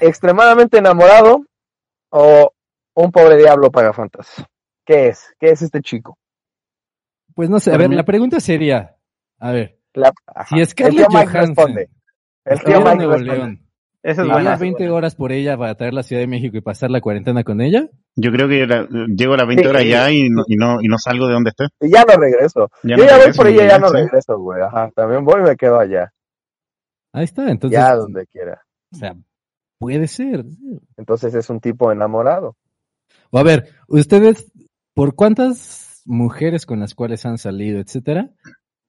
extremadamente enamorado o un pobre diablo pagafantas. ¿Qué es? ¿Qué es este chico? Pues no sé, a ver, mí- la pregunta sería, a ver, La- si El Scarlett Johansson responde. El tío Mike Nuevo responde. León, Esa es ¿y irías 20 horas por ella para traer a la Ciudad de México y pasar la cuarentena con ella? Yo creo que la- llego a las 20 Sí. horas ya y no, y no, y no salgo de donde esté. Y ya no regreso. Ya Yo no ya voy por ella, ya, ya no sí. regreso, güey. Ajá, también voy y me quedo allá. Ahí está, entonces, ya donde quiera. o sea, puede ser. Entonces es un tipo enamorado. O a ver, ustedes, ¿por cuántas mujeres con las cuales han salido, etcétera,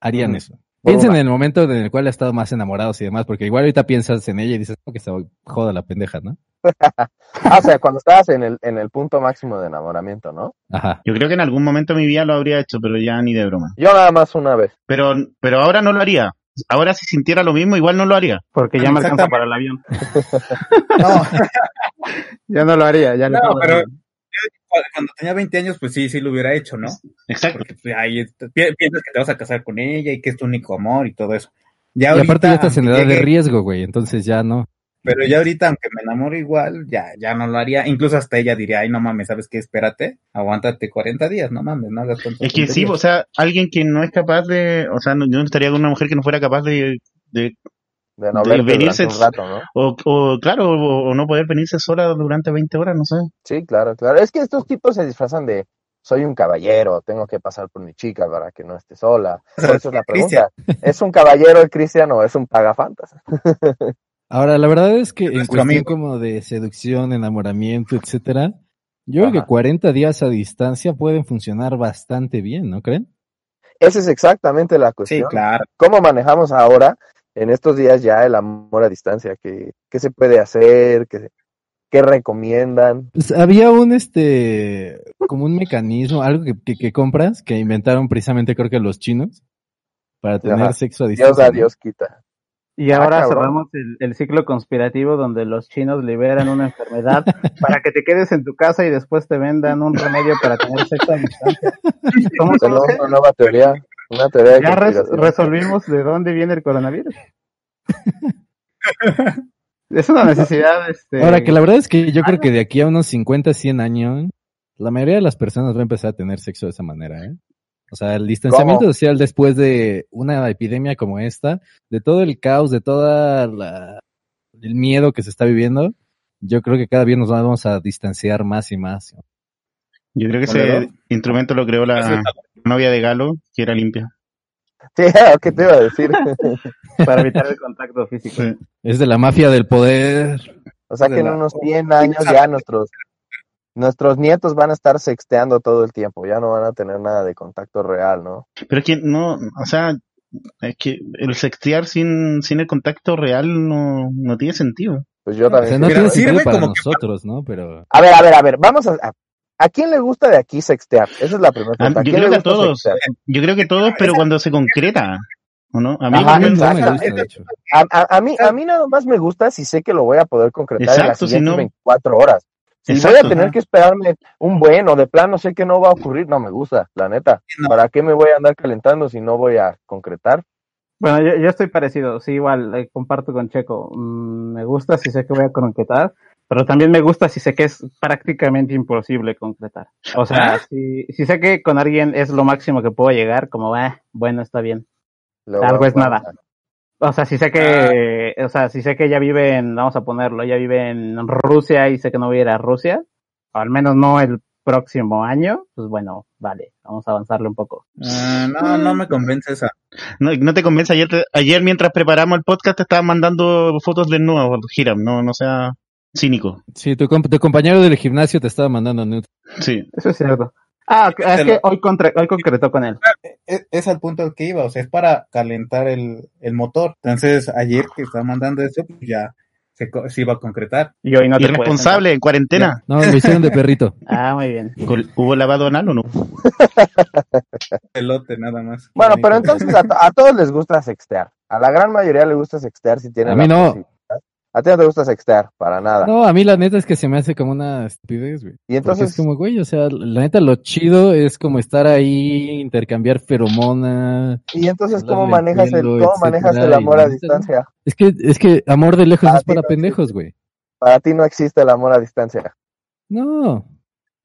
harían Ujú. eso? Por Piensen una. en el momento en el cual han estado más enamorados y demás, porque igual ahorita piensas en ella y dices, "Oh, que se joda la pendeja, ¿no? Ah, o sea, cuando estabas en el, en el punto máximo de enamoramiento, ¿no? Ajá. Yo creo que en algún momento de mi vida lo habría hecho, pero ya ni de broma. Yo nada más una vez. Pero, pero ahora no lo haría. Ahora si sintiera lo mismo, igual no lo haría. Porque ya me alcanza para el avión. No, Ya no lo haría, ya no, pero yo cuando tenía 20 años, pues sí, sí lo hubiera hecho, ¿no? Exacto. Porque pues, ahí piensas que te vas a casar con ella y que es tu único amor y todo eso. Ya y ahorita, aparte ya estás en edad de riesgo, güey, entonces ya no. Pero ya ahorita, aunque me enamore igual, ya, ya no lo haría. Incluso hasta ella diría, ay, no mames, ¿sabes qué? Espérate, aguántate 40 días, no mames, no hagas tantas Es que sí, tonterías". o sea, alguien que no es capaz de, o sea, no- yo no estaría con una mujer que no fuera capaz de, de De no De verte venirse- rato, ¿no? o, o claro, o, o no poder venirse sola durante 20 horas, no sé. Sí, claro, claro. Es que estos tipos se disfrazan de soy un caballero, tengo que pasar por mi chica para que no esté sola. Por eso es la pregunta. ¿Es un caballero el cristiano o es un pagafantas? Ahora, la verdad es que en cuestión amigo. como de seducción, enamoramiento, etcétera, yo creo que 40 días a distancia pueden funcionar bastante bien, ¿no creen? Esa es exactamente la Sí, cuestión. claro. ¿Cómo manejamos ahora, en estos días ya, el amor a distancia? ¿Qué, qué se puede hacer? ¿Qué, qué recomiendan? Pues había un, este, como un mecanismo, algo que, que, que compras, que inventaron precisamente creo que los chinos, para tener Ajá. sexo a Dios distancia. da, ¿no? Dios quita. Y Ah, ahora cerramos el, el ciclo conspirativo donde los chinos liberan una enfermedad para que te quedes en tu casa y después te vendan un remedio para tener sexo a distancia. ¿Cómo se Tenemos una nueva teoría, una teoría de Ya res- resolvimos de dónde viene el coronavirus. Es una necesidad, este... Ahora que la verdad es que yo creo que de aquí a unos 50, 100 años, la mayoría de las personas va a empezar a tener sexo de esa manera, ¿eh? O sea, el distanciamiento ¿Cómo? social después de una epidemia como esta, de todo el caos, de toda la, el miedo que se está viviendo, yo creo que cada día nos vamos a distanciar más y más. Yo creo que ese instrumento lo creó la novia de Galo, que era limpia. Sí, ¿qué te iba a decir? Para evitar el contacto físico. Sí. Es de la mafia del poder. O sea De que en unos 100 años ya nuestros nuestros nietos van a estar sexteando todo el tiempo, ya no van a tener nada de contacto real, ¿no? Pero es que no, o sea, es que el sextear sin, sin el contacto real no, no tiene sentido. Pues yo O también. sea, no tiene sirve sentido para como que- nosotros, ¿no? Pero A ver, a ver, a ver, vamos a... a- ¿A quién le gusta de aquí sextear? Esa es la primera Ah, pregunta. ¿A yo quién creo le que a todos. sextear? Yo creo que todos, pero cuando se concreta, ¿o no? A mí, Ajá, no me gusta, de hecho. A, a- a mí, a mí nada más me gusta si sé que lo voy a poder concretar en las Exacto, si siguientes no- 24 horas. Si voy a tener que esperarme un buen o de plano sé que no va a ocurrir, no me gusta, la neta. No. ¿Para qué me voy a andar calentando si no voy a concretar? Bueno, yo, yo estoy parecido, sí, igual, eh, comparto con Checo. Mm, me gusta si sé que voy a concretar, pero también me gusta si sé que es prácticamente imposible concretar. O sea, si, si sé que con alguien es lo máximo que puedo llegar, como, ah, bueno, está bien. Luego, Algo es bueno, nada. O sea, si sé que, o sea, si sé que ella vive en, vamos a ponerlo, ella vive en Rusia y sé que no voy a ir a Rusia, o al menos no el próximo año, pues bueno, vale, vamos a avanzarle un poco. Ah, no, no me convence esa. No, no te convence. Ayer, te- ayer mientras preparamos el podcast te estaban mandando fotos desnudas, Hiram. No, no sea cínico. Sí, tu, comp- tu compañero del gimnasio te estaba mandando nudes. Sí. Eso es cierto. Ah, es que hoy, contra- hoy concretó con él. Es, es al punto al que iba, o sea, es para calentar el, el motor. Entonces, ayer que estaba mandando eso, pues ya se, iba a concretar. Y hoy no te Irresponsable, en cuarentena. No, lo hicieron de perrito. Ah, muy bien. ¿Hubo lavado anal o no? Pelote nada más. Bueno, pero entonces a, to- a todos les gusta sextear. A la gran mayoría les gusta sextear si tienen A mí la no. A ti no te gusta sextear, para nada. No, a mí la neta es que se me hace como una estupidez, güey. y Porque entonces, es como, güey, o sea, la neta lo chido es como estar ahí, intercambiar feromonas. y entonces ¿cómo manejas el, pelo, cómo manejas el amor a distancia? Es que, es que amor de lejos es para pendejos, güey. Para ti no existe el amor a distancia. No.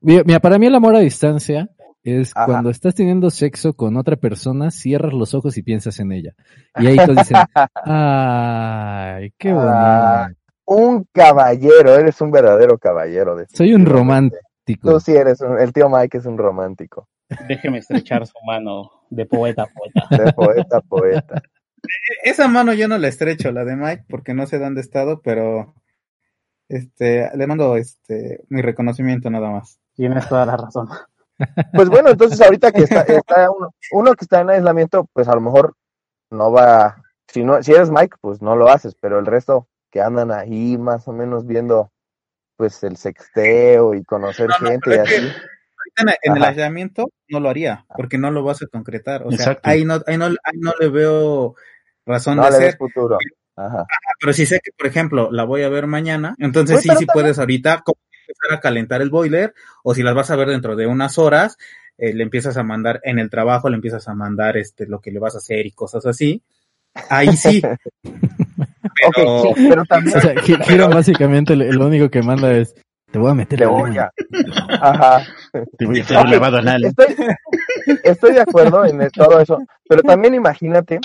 Mira, para mí el amor a distancia es Ajá. cuando estás teniendo sexo con otra persona, cierras los ojos y piensas en ella. Y ahí todos dicen, ay, qué bonito. Ah, un caballero, eres un verdadero caballero. Soy un romántico. Tú sí eres un, el tío Mike es un romántico, Déjeme estrechar su mano de poeta a poeta. de poeta a poeta. Esa mano yo no la estrecho, la de Mike, porque no sé dónde he estado, pero este le mando este mi reconocimiento nada más. Tienes toda la razón. Pues bueno, entonces ahorita que está, está uno, uno que está en aislamiento, pues a lo mejor no va, si no, si eres Mike, pues no lo haces, pero el resto que andan ahí más o menos viendo pues el sexteo y conocer No, no, gente y así. ahorita en, en el aislamiento no lo haría, porque no lo vas a concretar. O sea, Exacto. ahí no, ahí no, ahí no le veo razón No de le ser. ves futuro. Ajá. Pero si sé que, por ejemplo, la voy a ver mañana, entonces Pues, sí, sí también- puedes ahorita como empezar a calentar el boiler, o si las vas a ver dentro de unas horas, eh, le empiezas a mandar en el trabajo, le empiezas a mandar este lo que le vas a hacer y cosas así. Ahí sí. Pero, Ok, sí, pero también O sea, Gi- Giro básicamente lo único que manda es, te voy a meter le la voy lengua". a. Ajá. Te voy a hacer un lavado anal. Estoy, estoy de acuerdo en todo eso, pero también imagínate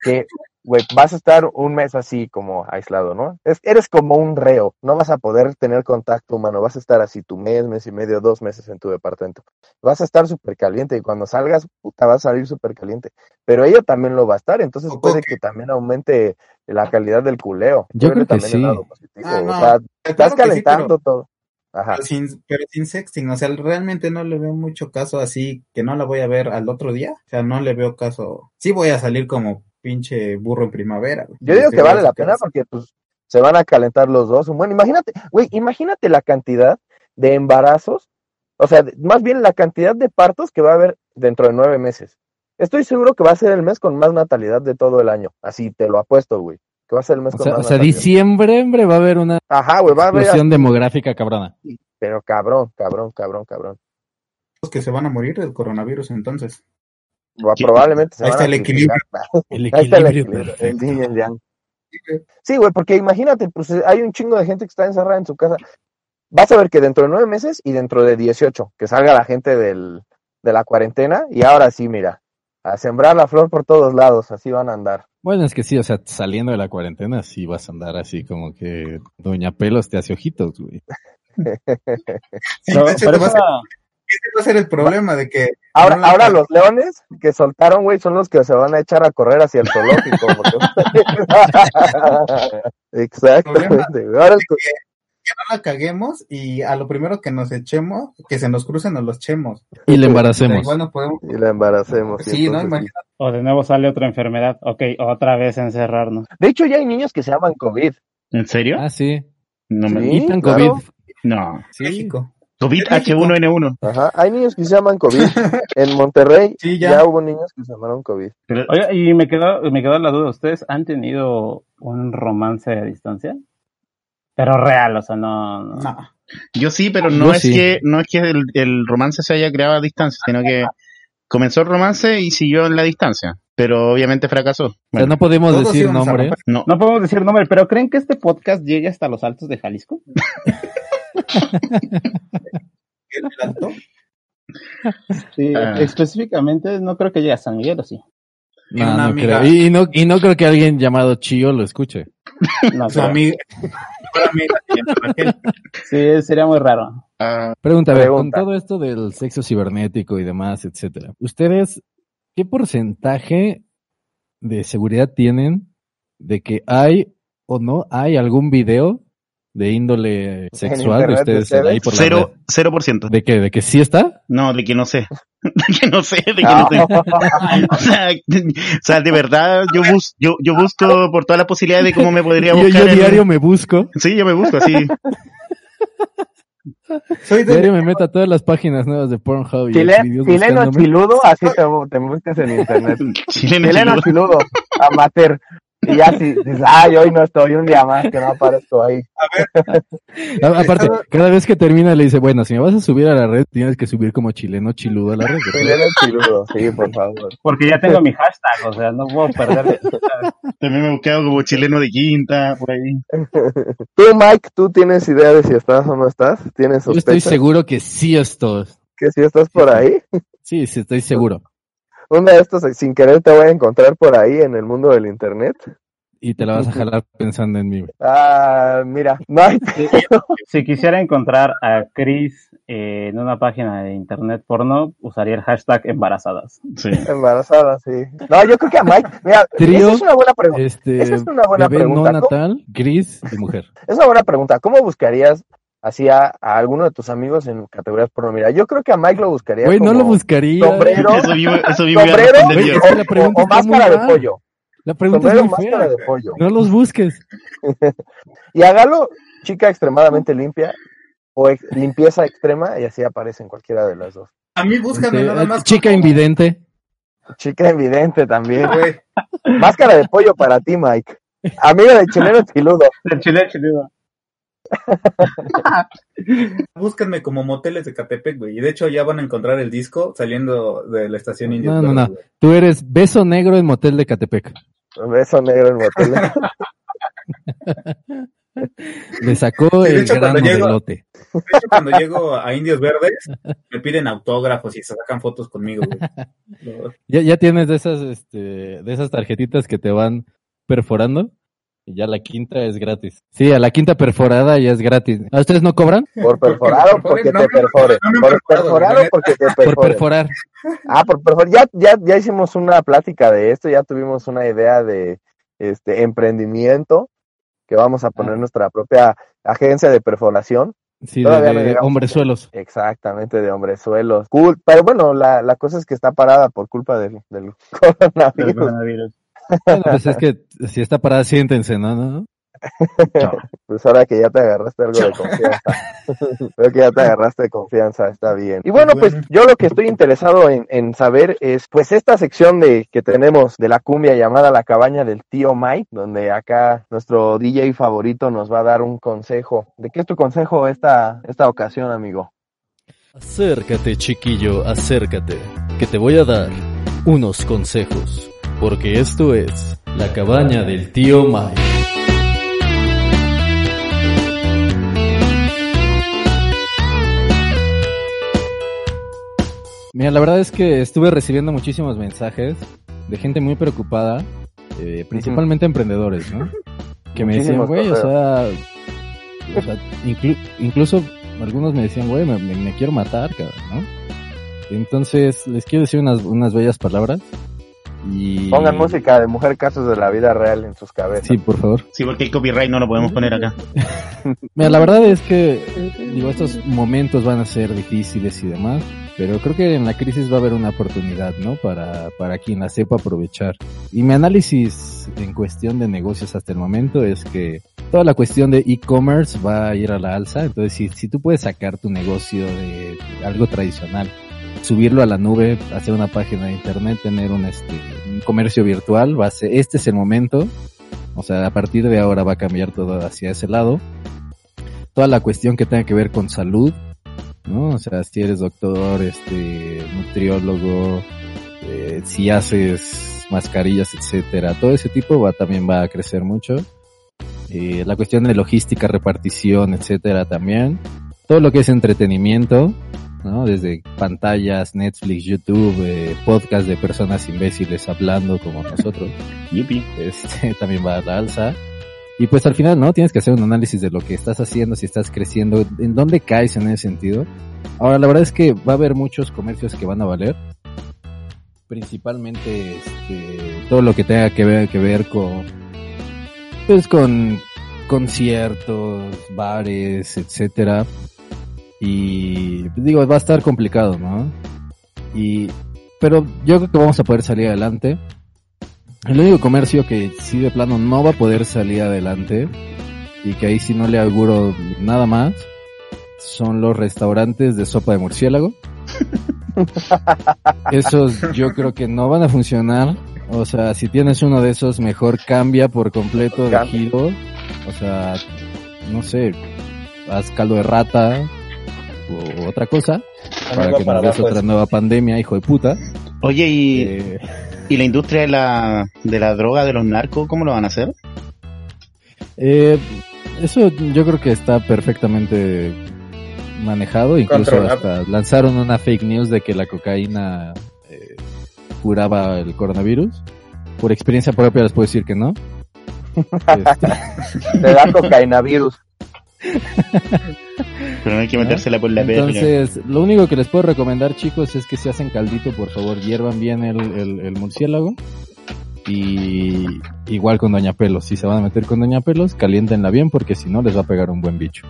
que, güey, vas a estar un mes así como aislado, ¿no? Es, eres como un reo, no vas a poder tener contacto humano, vas a estar así tu mes, mes y medio, dos meses en tu departamento. Vas a estar súper caliente y cuando salgas, puta, vas a salir súper caliente. Pero ella también lo va a estar, entonces puede que también aumente la calidad del culeo. Yo creo que también sí. lado positivo. Ah, no, o sea, estás claro que sí, calentando pero- todo. Ajá. pero sin, pero sin sexting, o sea, realmente no le veo mucho caso así que no la voy a ver al otro día. O sea, no le veo caso. Sí voy a salir como pinche burro en primavera. güey. Yo digo que vale la pena porque pues se van a calentar los dos. Bueno, imagínate, güey, imagínate la cantidad de embarazos, o sea, más bien la cantidad de partos que va a haber dentro de nueve meses. Estoy seguro que va a ser el mes con más natalidad de todo el año. Así te lo apuesto, güey. Que va a ser el mes O con sea, más o sea, natalidad. diciembre, hombre, va a haber una Ajá, güey, va a haber explosión demográfica cabrona. pero cabrón, cabrón, cabrón, cabrón. Los que se van a morir del coronavirus entonces. Va- Probablemente se Ahí está el equilibrio. El Ahí está el equilibrio equilibrio, el yang. Sí, güey, porque imagínate, pues hay un chingo de gente que está encerrada en su casa. Vas a ver que dentro de nueve meses y dentro de 18, que salga la gente del, de la cuarentena y ahora sí, mira, a sembrar la flor por todos lados, así van a andar. Bueno, es que sí, o sea, saliendo de la cuarentena, sí vas a andar así como que Doña Pelos te hace ojitos, güey. Sí, No, ese pero va a esa- ser- ese va a ser el problema de que Ahora, no la- ahora los leones que soltaron, güey, son los que se van a echar a correr hacia el zoológico. porque- Exactamente. Ahora el que no la caguemos y a lo primero que nos echemos, que se nos crucen nos los echemos. Y sea, embaracemos. igual no podemos. y la embaracemos. Sí, ¿no? entonces, Imagínate. O de nuevo sale otra enfermedad. Ok, otra vez encerrarnos. De hecho, ya hay niños que se llaman COVID. ¿En serio? Ah, sí. No me... Sí. Quitan claro. COVID. No. Sí. México. COVID México. H1N1. Ajá. Hay niños que se llaman COVID. En Monterrey Sí, ya. ya. hubo niños que se llamaron COVID. Pero, Oiga, y me quedó, me quedó la duda. ¿Ustedes han tenido un romance a distancia? Pero real, o sea, no. no. No. yo sí, pero no Yo es sí. que no es que el, el romance se haya creado a distancia, sino que comenzó el romance y siguió en la distancia. Pero obviamente fracasó. O sea, Bueno, no podemos decir romper. no. No podemos decir nombre, pero ¿creen que este podcast llegue hasta los altos de Jalisco? Sí, Ah. específicamente no creo que llegue a San Miguel, ¿o sí? Y No, no creo. Y, y no, y no creo que alguien llamado Chío lo escuche. No Su amiga. Sí, sería muy raro. Ah, Pregunta, a ver, con Pregunta. todo esto del sexo cibernético y demás, etcétera, ¿ustedes qué porcentaje de seguridad tienen de que hay o no hay algún video de índole sexual de internet de ustedes ahí por cero, cero por ciento. ¿De qué? ¿De que sí está? No, de que no sé. De que no sé, de que Ah. no sé. O sea, de, o sea, de verdad, yo, bus, yo, yo busco por todas las posibilidades de cómo me podría Yo, buscar. yo en- diario me busco, Sí, yo me busco así. Soy de diario me meto a todas las páginas nuevas de Pornhub y Chile- videos chileno chiludo, así te, te buscas en internet. Chileno, Chileno chiludo. chiludo, amateur. Y ya si dices, ay, hoy no estoy, un día más que no aparezco ahí. A- Aparte, cada vez que termina le dice, bueno, si me vas a subir a la red, tienes que subir como chileno chiludo a la red. ¿verdad? Chileno chiludo, sí, por favor. Porque ya tengo mi hashtag, o sea, no puedo perder. También me he buscado como chileno de quinta, por ahí. Tú, Mike, ¿tú tienes idea de si estás o no estás? ¿Tienes Yo estoy seguro que sí estoy. que si estás por ahí? Sí, sí, estoy seguro. Una de estas, sin querer, te voy a encontrar por ahí en el mundo del internet. Y te la vas a jalar pensando en mí. güey. Ah, mira, Mike, Si quisiera encontrar a Chris eh, en una página de internet porno, usaría el hashtag embarazadas. Sí. embarazada, sí. No, yo creo que a Mike, mira, Trío, esa es una buena pregunta. Este, Esa es una buena bebé no pregunta. ¿Cómo- natal, gris y mujer. Es una buena pregunta. ¿Cómo buscarías así a, a alguno de tus amigos en categorías porno? Mira, yo creo que a Mike lo buscaría Güey, no lo buscaría. sombrero, Eso mismo, eso a sombrero es que la o, pregunta máscara de pollo. La pregunta Sombrero, es muy máscara fea. de pollo. No los busques. Y hágalo chica extremadamente limpia o ex- limpieza extrema y así aparece en cualquiera de las dos. A mí búscame Este, nada más. chica como- invidente. Chica evidente también. Güey, Máscara de pollo para ti, Mike. Amigo de chileno chiludo. El chile, chile. búsquenme como moteles de Catepec, güey. Y de hecho ya van a encontrar el disco saliendo de la estación India. No, no, no. Tú eres beso negro en motel de Catepec. Beso negro en motel. Le sacó de el hecho, de lote. De hecho, cuando llego a Indios Verdes, me piden autógrafos y se sacan fotos conmigo, güey. Ya, ya tienes de esas, este, de esas tarjetitas que te van perforando. Y ya la quinta es gratis. Sí, a la quinta perforada ya es gratis. ¿A ustedes no cobran? Por perforado Porque te perforen. perfore. No no Por perforado, porque te Por perfore. perforar. Ah, por perfor- Ya, ya, ya hicimos una plática de esto, ya tuvimos una idea de este emprendimiento que vamos a poner Ah. nuestra propia agencia de perforación. Sí, de, Todavía no de llegamos. hombrezuelos. Exactamente, de hombrezuelos. Cool. Pero bueno, la, la cosa es que está parada por culpa del, del Del coronavirus. Bueno, pues es que si está parada, siéntense, ¿no? ¿no? Pues ahora que ya te agarraste algo de confianza. Creo que ya te agarraste de confianza, está bien. Y bueno, pues yo lo que estoy interesado en, en saber es, pues esta sección de que tenemos de la cumbia llamada La Cabaña del Tío Mike, donde acá nuestro DJ favorito nos va a dar un consejo. ¿De qué es tu consejo esta, esta ocasión, amigo? Acércate, chiquillo, acércate, que te voy a dar unos consejos, porque esto es La cabaña del tío Mike. Mira, la verdad es que estuve recibiendo muchísimos mensajes de gente muy preocupada, eh, principalmente emprendedores, ¿no? Que me decían, güey, o sea, incluso algunos me decían, güey, me, quiero matar, ¿no? Entonces, les quiero decir unas, unas bellas palabras. Y... Pongan música de mujer casos de la vida real en sus cabezas. Sí, por favor. Sí, porque el copyright no lo podemos poner acá. Mira, la verdad es que, digo, estos momentos van a ser difíciles y demás, pero creo que en la crisis va a haber una oportunidad, ¿no? Para, para quien la sepa aprovechar. Y mi análisis en cuestión de negocios hasta el momento es que toda la cuestión de e-commerce va a ir a la alza, entonces si, si tú puedes sacar tu negocio de algo tradicional, subirlo a la nube, hacer una página de internet, tener un, este, un comercio virtual, va a ser, este es el momento, o sea, a partir de ahora va a cambiar todo hacia ese lado toda la cuestión que tenga que ver con salud, ¿no? O sea, si eres doctor, este, nutriólogo, eh, si haces mascarillas, etcétera, todo ese tipo va también va a crecer mucho. Eh, la cuestión de logística, repartición, etcétera, también. Todo lo que es entretenimiento, ¿no? Desde pantallas, Netflix, YouTube, eh, podcast de personas imbéciles hablando como nosotros Yupi. este, también va a la alza. Y pues al final, ¿no? Tienes que hacer un análisis de lo que estás haciendo, si estás creciendo, en dónde caes en ese sentido. Ahora, la verdad es que va a haber muchos comercios que van a valer. Principalmente, este, todo lo que tenga que ver, que ver con, pues con conciertos, bares, etcétera. Y pues, digo, va a estar complicado, ¿no? Y, pero yo creo que vamos a poder salir adelante. El único comercio que sí de plano no va a poder salir adelante y que ahí sí no le auguro nada más son los restaurantes de sopa de murciélago. Esos yo creo que no van a funcionar. O sea, si tienes uno de esos, mejor cambia por completo de giro. O sea, no sé, haz caldo de rata o otra cosa para que nos des otra nueva pandemia, hijo de puta. Oye, y, Eh, y la industria de la, de la droga, de los narcos, ¿cómo lo van a hacer? Eh, eso yo creo que está perfectamente manejado, incluso Controlado. hasta lanzaron una fake news de que la cocaína eh, curaba el coronavirus. Por experiencia propia les puedo decir que no. Te da cocaína virus. Pero no hay que metérsela por la verga. entonces, lo único que les puedo recomendar chicos es que si hacen caldito, por favor, hiervan bien el, el, el murciélago. Y igual con Doña Pelos, si se van a meter con Doña Pelos, caliéntenla bien porque si no les va a pegar un buen bicho.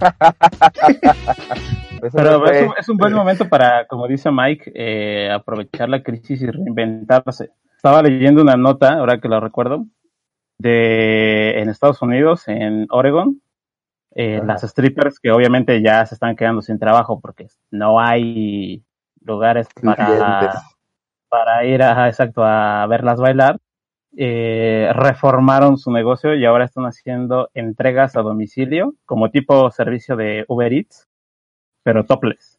Pero es un, es un buen momento para, como dice Mike, eh, aprovechar la crisis y reinventarse. Estaba leyendo una nota, ahora que lo recuerdo, de en Estados Unidos, en Oregon, eh, las strippers que obviamente ya se están quedando sin trabajo porque no hay lugares para, para ir a, exacto, a verlas bailar, eh, reformaron su negocio y ahora están haciendo entregas a domicilio como tipo servicio de Uber Eats, pero topless.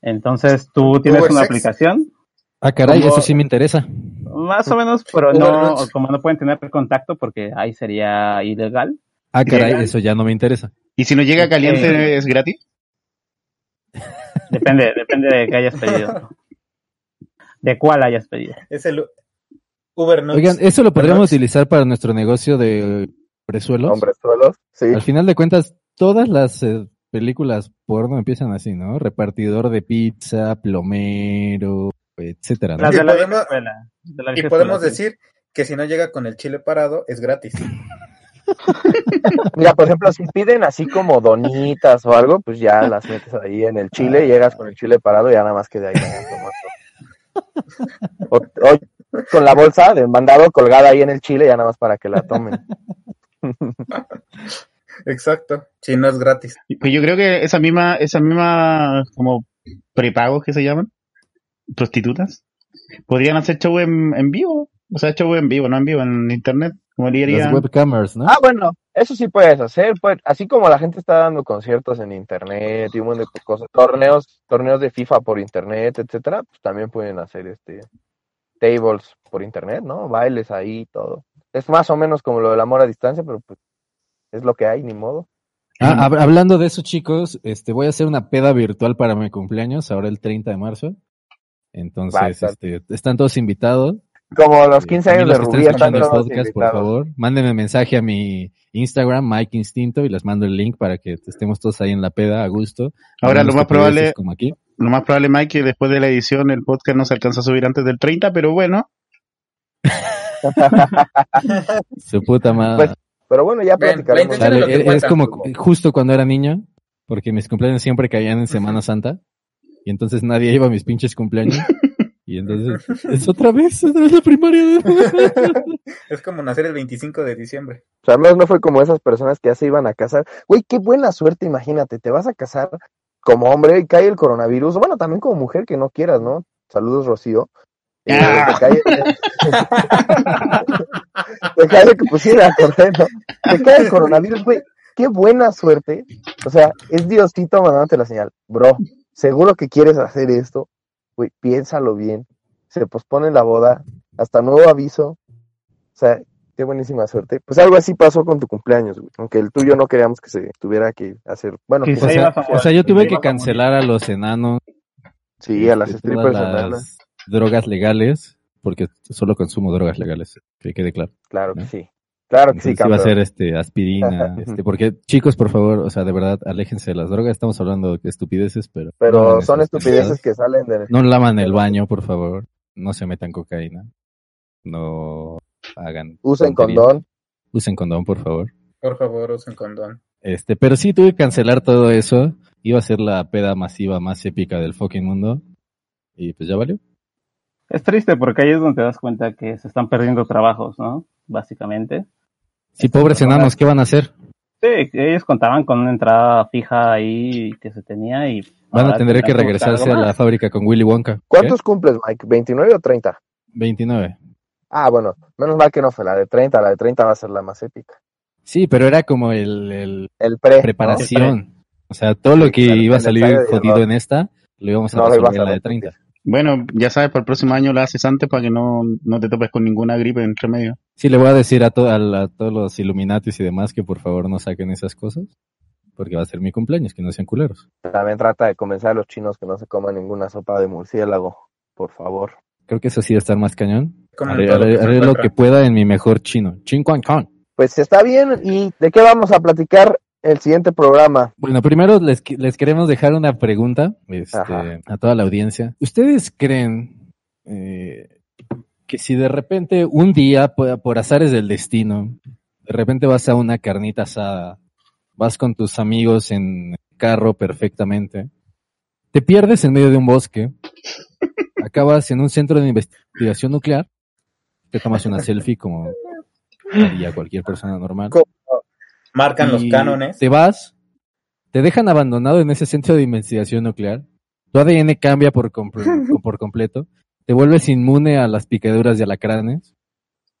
Entonces tú tienes Uber una Sex. aplicación, Ah, caray, Como- eso sí me interesa. más o menos, pero Uber no, como no pueden tener contacto porque ahí sería ilegal. Ah, caray, eso ya no me interesa. ¿Y si no llega caliente Eh, es gratis? Depende, depende de qué hayas pedido. De cuál hayas pedido. Es el Uber Nuts. Oigan, eso lo podríamos Nuts. utilizar para nuestro negocio de presuelos. Hombres solos. Sí. Al final de cuentas, todas las eh, películas porno empiezan así, ¿no? Repartidor de pizza, plomero, etcétera, ¿no? Las Y de la podemos- vieja escuela, de la Y vieja podemos escuela, sí. decir que si no llega con el chile parado, es gratis. Mira, por ejemplo, si piden así como donitas o algo, pues ya las metes ahí en el chile, llegas con el chile parado y ya nada más que de ahí. O, o con la bolsa de mandado colgada ahí en el chile, ya nada más para que la tomen. Exacto. Si no es gratis. Pues yo creo que esa misma, esa misma como prepagos que se llaman, prostitutas, podrían hacer show en, en vivo. O sea, show en vivo, no en vivo, en internet. Como diría. Las webcamers, ¿no? Ah, bueno, eso sí puedes hacer, pues, así como la gente está dando conciertos en internet y un montón de cosas, torneos, torneos de FIFA por internet, etcétera, pues también pueden hacer este tables por internet, ¿no? Bailes ahí, todo. Es más o menos como lo del amor a distancia, pero pues es lo que hay, ni modo. Ah, hab- hablando de eso, chicos, este, voy a hacer una peda virtual para mi cumpleaños, ahora el 30 de marzo. Entonces, este, están todos invitados. Como los 15 años de Amigos que Rubí están todos podcast, por favor, mándenme mensaje a mi Instagram, Mike Instinto, y les mando el link para que estemos todos ahí en la peda a gusto. Ahora, lo más probable- Como aquí. Lo más probable, Mike, que después de la edición el podcast no se alcanza a subir antes del 30, pero bueno. Su puta madre. Pues, Pero bueno, ya platicaremos. Dale, es cuenta, como justo cuando era niño, porque mis cumpleaños siempre caían en Semana Santa, y entonces nadie iba a mis pinches cumpleaños. Y entonces, es otra vez, otra vez la primaria. Es como nacer el 25 de diciembre. O sea, al menos no fue como esas personas que ya se iban a casar. Güey, qué buena suerte, imagínate, te vas a casar como hombre y cae el coronavirus. Bueno, también como mujer que no quieras, ¿no? Saludos, Rocío. Ah. te cae... te cae que pusiera correcto. Te cae el coronavirus, güey. Qué buena suerte. O sea, es Diosito mandándote la señal. Bro, seguro que quieres hacer esto. Güey, piénsalo bien. Se pospone la boda hasta nuevo aviso. O sea, qué buenísima suerte. Pues algo así pasó con tu cumpleaños, güey. Aunque el tuyo no queríamos que se tuviera que hacer. Bueno, que O sea, a- o sea, yo tuve que cancelar a los enanos sí, a las strippers enanas. drogas legales, porque solo consumo drogas legales, que quede claro. Claro que sí. Claro que sí, iba a ser este aspirina, este, porque chicos, por favor, o sea, de verdad, aléjense de las drogas, estamos hablando de estupideces, pero Pero son estupideces que salen de... No lavan el baño, por favor, no se metan cocaína, no hagan Usen condón. usen condón, por favor. Por favor, usen condón. Este, pero sí tuve que cancelar todo eso. Iba a ser la peda masiva más épica del fucking mundo. Y pues ya valió. Es triste porque ahí es donde te das cuenta que se están perdiendo trabajos, ¿no? Básicamente. Sí, pobres enanos, ¿qué van a hacer? Sí, ellos contaban con una entrada fija ahí que se tenía y... Van a tener que regresarse a la fábrica con Willy Wonka. ¿Qué? ¿Cuántos cumples, Mike? ¿29 o 30? 29. Ah, bueno, menos mal que no fue la de 30. La de 30 va a ser la más épica. Sí, pero era como el, el El pre. ¿no? preparación. O sea, todo lo que iba a salir jodido en esta, lo íbamos a No resolver en la de repetir. 30. Bueno, ya sabes, para el próximo año la haces antes para que no, no te topes con ninguna gripe entre medio. Sí, le voy a decir a, to- a, todos los Illuminatis y demás que por favor no saquen esas cosas. Porque va a ser mi cumpleaños, que no sean culeros. También trata de convencer a los chinos que no se coman ninguna sopa de murciélago. Por favor. Creo que eso sí va a estar más cañón. Haré, lo haré- que se haré lo encuentra. que pueda en mi mejor chino. Chin Quan Con. Pues está bien. ¿Y de qué vamos a platicar el siguiente programa? Bueno, primero les, les queremos dejar una pregunta este, a toda la audiencia. ¿Ustedes creen eh, que si de repente un día, por, por azares del destino, de repente vas a una carnita asada, vas con tus amigos en carro perfectamente, te pierdes en medio de un bosque, acabas en un centro de investigación nuclear, te tomas una selfie como haría cualquier persona normal. Marcan los cánones. Te vas, te dejan abandonado en ese centro de investigación nuclear, tu ADN cambia por, por completo, te vuelves inmune a las picaduras de alacranes.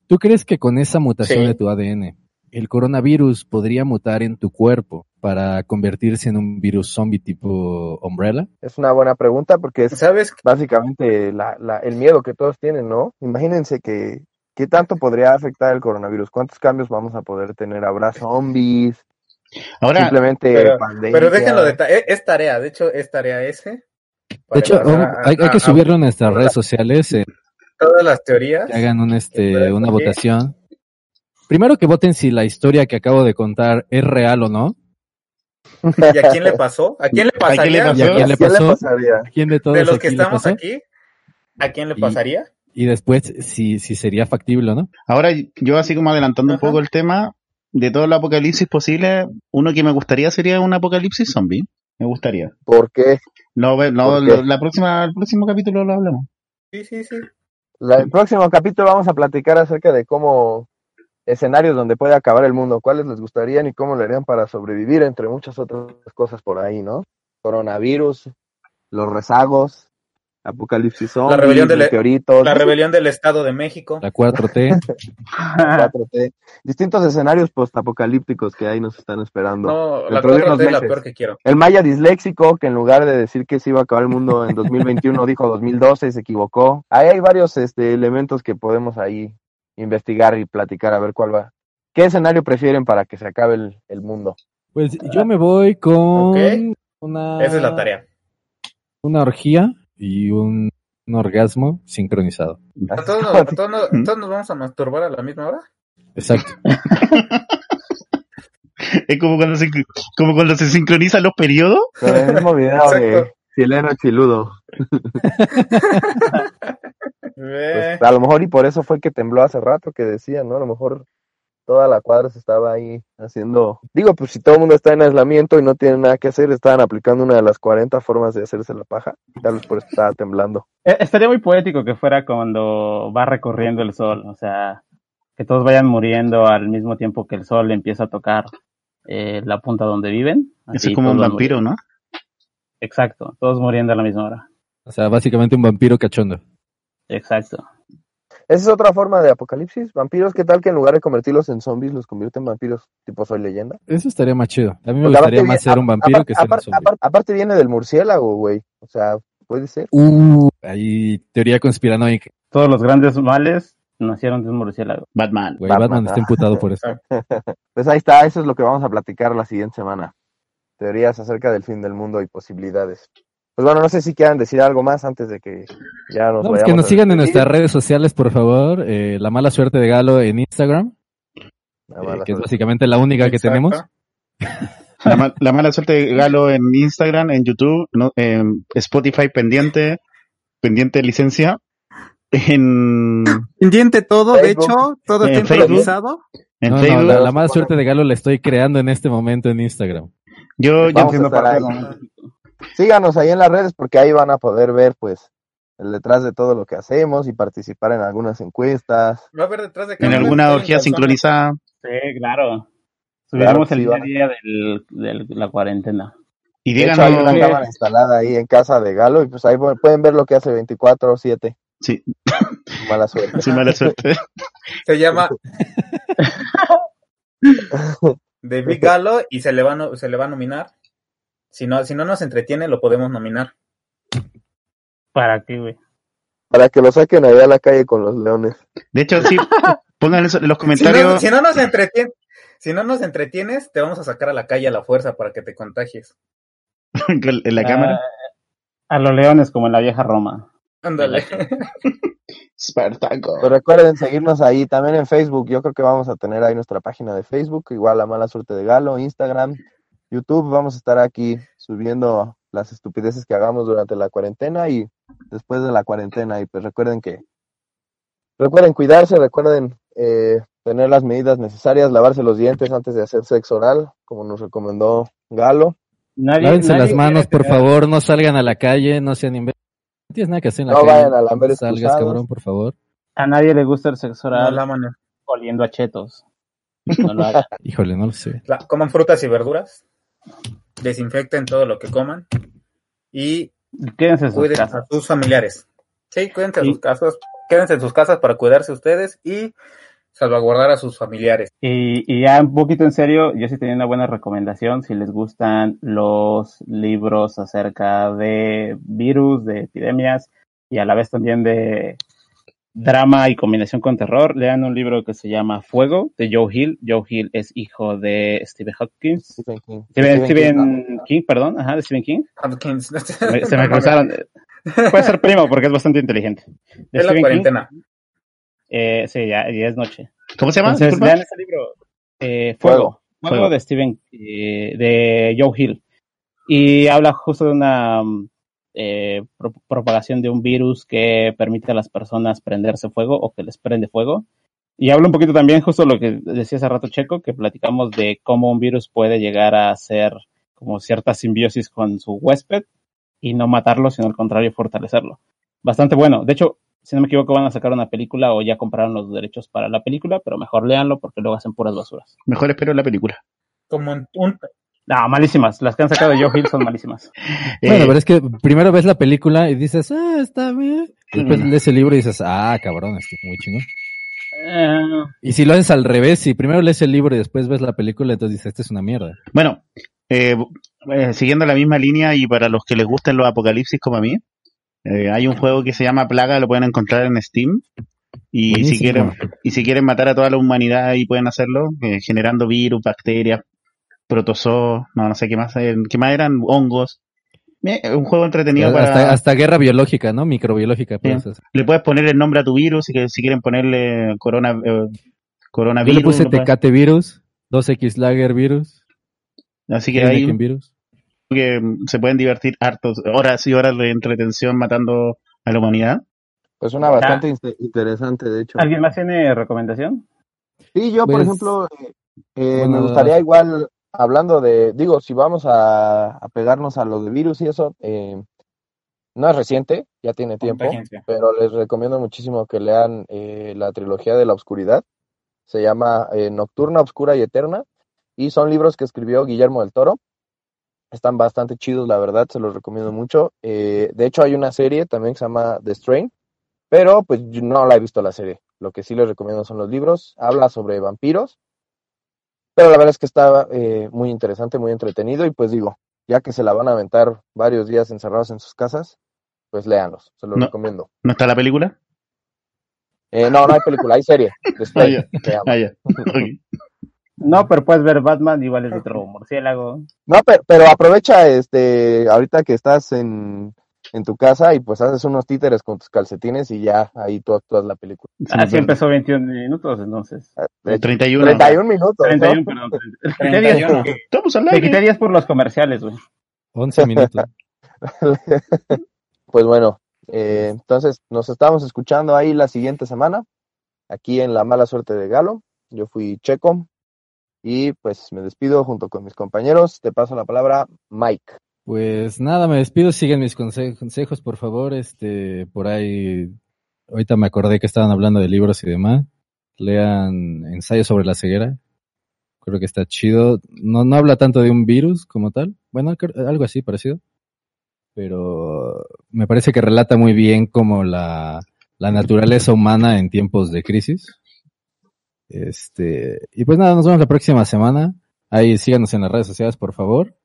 ¿Tú crees que con esa mutación Sí. de tu ADN, el coronavirus podría mutar en tu cuerpo para convertirse en un virus zombie tipo Umbrella? Es una buena pregunta porque es ¿Sabes? básicamente la, la- el miedo que todos tienen, ¿no? Imagínense que qué tanto podría afectar el coronavirus, cuántos cambios vamos a poder tener, habrá zombies, Ahora, simplemente Pero, pandemia. pero déjenlo de ta- e- es tarea, de hecho es tarea ese. De hecho, a- hay, hay a- que a- subirlo en nuestras a- redes sociales, eh, todas las teorías. que hagan un, este, una votación. Primero que voten si la historia que acabo de contar es real o no. ¿Y a quién le pasó? ¿A quién le ¿A quién le pasaría? a quién le ¿Qué le pasó? pasaría? ¿A quién de todos De los que estamos aquí, ¿a quién le pasaría? Y después, si, si sería factible o no. ahora yo así como adelantando un poco el tema, de todo el apocalipsis posible, uno que me gustaría sería un apocalipsis zombie. Me gustaría. ¿Por qué? No, ve- no, ¿Por qué? lo- la próxima, el próximo capítulo lo hablamos. Sí, sí, sí. La- el próximo capítulo vamos a platicar acerca de cómo escenarios donde puede acabar el mundo, cuáles les gustarían y cómo le harían para sobrevivir, entre muchas otras cosas por ahí, ¿no? Coronavirus, los rezagos, apocalipsis zombies, rebelión del- meteoritos, La rebelión del Estado de México. La 4T. 4T, distintos escenarios postapocalípticos que ahí nos están esperando. No, la Dentro de unos 4T es la peor que quiero. El Maya disléxico, que en lugar de decir que se iba a acabar el mundo en 2021, dijo 2012, se equivocó. Ahí hay varios este, elementos que podemos ahí investigar y platicar a ver cuál va. ¿Qué escenario prefieren para que se acabe el, el mundo? Pues yo me voy con una, Esa es la tarea. una orgía y un Un orgasmo sincronizado. ¿A todos, nos- a todos nos- todos nos vamos a masturbar a la misma hora? Exacto. Es como cuando se, como cuando se sincronizan los periodos. Con el mismo video de chileno chiludo. Pues, a lo mejor y por eso fue que tembló hace rato que decía, ¿no? A lo mejor toda la cuadra se estaba ahí haciendo... Digo, pues si todo el mundo está en aislamiento y no tiene nada que hacer, estaban aplicando una de las 40 formas de hacerse la paja. Tal vez por eso estaba temblando. Eh, Estaría muy poético que fuera cuando va recorriendo el sol, o sea, que todos vayan muriendo al mismo tiempo que el sol empieza a tocar eh, la punta donde viven. Así es como un vampiro, muriendo. ¿no? Exacto, todos muriendo a la misma hora. O sea, básicamente un vampiro cachondo. Exacto. Esa es otra forma de apocalipsis. Vampiros, ¿qué tal que en lugar de convertirlos en zombies, los convierte en vampiros? Tipo, soy leyenda. Eso estaría más chido. A mí me Porque gustaría aparte más viene- ser un vampiro aparte- que ser un aparte- zombie. aparte- aparte viene del murciélago, güey. O sea, puede ser. Uh, hay teoría conspiranoica. Todos los grandes males nacieron de un murciélago. Batman. Güey, Batman, Batman está imputado por eso. Pues ahí está, eso es lo que vamos a platicar la siguiente semana. Teorías acerca del fin del mundo y posibilidades. Pues bueno, no sé si quieran decir algo más antes de que ya nos No, pues vayamos que nos sigan en nuestras redes sociales, por favor. Eh, la mala suerte de Galo en Instagram, La eh, mala que es suerte. básicamente la única que Exacto. tenemos. La, ma- la mala suerte de Galo en Instagram, en YouTube, no, en Spotify pendiente, pendiente de licencia. En, Pendiente todo, de hecho, todo En está Facebook. improvisado. en No, la, la mala suerte de Galo la estoy creando en este momento en Instagram. Yo, yo Vamos a estar ahí. Síganos ahí en las redes porque ahí van a poder ver, pues, el detrás de todo lo que hacemos y participar en algunas encuestas. Va a haber detrás de en alguna orgía sincronizada. Sí, claro. Subiremos que el sí, día a va. día del, del- la cuarentena. Y De hecho, hay una cámara instalada ahí en casa de Galo y pues ahí pu- pueden ver lo que hace 24 o 7. sí, Mala suerte. sí, mala suerte. Se llama David Galo y se le va se le va a nominar. Si no, si no nos entretiene, lo podemos nominar. ¿Para qué, güey? Para que lo saquen allá a la calle con los leones. De hecho, sí, en los Si no, comentarios. si no nos entretiene, si no nos entretienes, te vamos a sacar a la calle a la fuerza para que te contagies. en la cámara. Ah, a los leones, como en la vieja Roma. Ándale. Espartaco. Pero recuerden seguirnos ahí también en Facebook. Yo creo que vamos a tener ahí nuestra página de Facebook, igual la mala suerte de Galo, Instagram, YouTube. Vamos a estar aquí subiendo las estupideces que hagamos durante la cuarentena y después de la cuarentena. Y pues recuerden que recuerden cuidarse, recuerden eh, tener las medidas necesarias, lavarse los dientes antes de hacer sexo oral, como nos recomendó Galo. Nadie, Lávense nadie las manos, por favor, no salgan a la calle, no sean imbéciles. No tienes nada que hacer en la No calle. vayan a lamber No salgas, excusados. cabrón, por favor. A nadie le gusta el sexo No, oral mano. oliendo a chetos. No lo hagan. Híjole, no lo sé. La- coman frutas y verduras. Desinfecten todo lo que coman. Y Quédense sus cuiden casas. a sus familiares. Sí, cuídense en Sí. sus casas. Quédense en sus casas para cuidarse ustedes y salvaguardar a sus familiares. Y, y ya un poquito en serio, yo sí tenía una buena recomendación si les gustan los libros acerca de virus, de epidemias y a la vez también de drama y combinación con terror, lean un libro que se llama Fuego de Joe Hill. Joe Hill es hijo de Stephen Hopkins. Stephen King. Stephen, Stephen King, Stephen King, perdón, ajá, de Stephen King. Hopkins. Me- se me cruzaron. Puede ser primo porque es bastante inteligente. De Es la Stephen King, cuarentena. eh, sí, ya, ya es noche. ¿Cómo se llama? Entonces, lean ese libro, eh, Fuego, Fuego. De Steven, eh, de Joe Hill. Y habla justo de una mm, eh, pro- propagación de un virus que permite a las personas prenderse fuego o que les prende fuego. Y habla un poquito también justo lo que decía hace rato Checo, que platicamos de cómo un virus puede llegar a hacer como cierta simbiosis con su huésped y no matarlo, sino al contrario fortalecerlo. Bastante bueno. De hecho, si no me equivoco, van a sacar una película o ya compraron los derechos para la película, pero mejor léanlo porque luego hacen puras basuras. Mejor espero la película. Como un, un- No, malísimas. Las que han sacado de Joe Hill son malísimas. Bueno, Eh, pero es que primero ves la película y dices, ah, está bien. Después lees el libro y dices, ah, cabrón, esto es muy chingón. Eh, Y si lo haces al revés, si primero lees el libro y después ves la película, entonces dices, esta es una mierda. Bueno, eh, eh, siguiendo la misma línea y para los que les gusten los apocalipsis como a mí, hay un juego que se llama Plaga, lo pueden encontrar en Steam. Y si quieren y si quieren matar a toda la humanidad ahí pueden hacerlo, generando virus, bacterias, protozoos, no, no sé qué más, eh, qué más eran, hongos. Un juego entretenido hasta, para... hasta guerra biológica, ¿no? Microbiológica. puedes hacer. Le puedes poner el nombre a tu virus y que si quieren ponerle corona, eh, Yo coronavirus. le puse lo puedes- Tecate virus, 2X Lager virus, Así que ahí virus. que mm, se pueden divertir hartos horas y horas de entretención matando a la humanidad. Pues una bastante in- interesante, de hecho. ¿Alguien más tiene recomendación? Sí, yo, por Pues, ejemplo, eh, eh, bueno, me gustaría igual, hablando de, digo, si vamos a, a pegarnos a lo de virus y eso, eh, no es reciente, ya tiene tiempo, pero les recomiendo muchísimo que lean eh, la trilogía de la oscuridad. Se llama eh, Nocturna, Obscura y Eterna, y son libros que escribió Guillermo del Toro. Están bastante chidos, la verdad, se los recomiendo mucho. Eh, de hecho, hay una serie también que se llama The Strain, pero pues yo no la he visto la serie. Lo que sí les recomiendo son los libros. Habla sobre vampiros, pero la verdad es que está eh, muy interesante, muy entretenido y pues digo, ya que se la van a aventar varios días encerrados en sus casas, pues léanlos, se los No. recomiendo. ¿No está la película? Eh, no, no hay película, hay serie. Ah. Ah. No, pero puedes ver Batman, igual es otro murciélago. No, pero, pero aprovecha este ahorita que estás en, en tu casa y pues haces unos títeres con tus calcetines y ya ahí tú actúas la película. Así empezó 21 minutos, entonces. De hecho, 31. 31 minutos. ¿no? 31, perdón. Le quité 10 31. por- Estamos al le quité aire. 10 por los comerciales, güey. 11 minutos. Pues bueno, eh, entonces nos estamos escuchando ahí la siguiente semana, aquí en La Mala Suerte de Galo. Yo fui Checo y pues me despido junto con mis compañeros. Te paso la palabra, Mike. Pues nada, me despido, sigan mis conse- consejos, por favor. Este, por ahí, ahorita me acordé que estaban hablando de libros y demás. Lean Ensayo sobre la ceguera. Creo que está chido. No, no habla tanto de un virus como tal. Bueno, algo así parecido. Pero me parece que relata muy bien como la, la naturaleza humana en tiempos de crisis. Este, y pues nada, nos vemos la próxima semana. Ahí síganos en las redes sociales, por favor.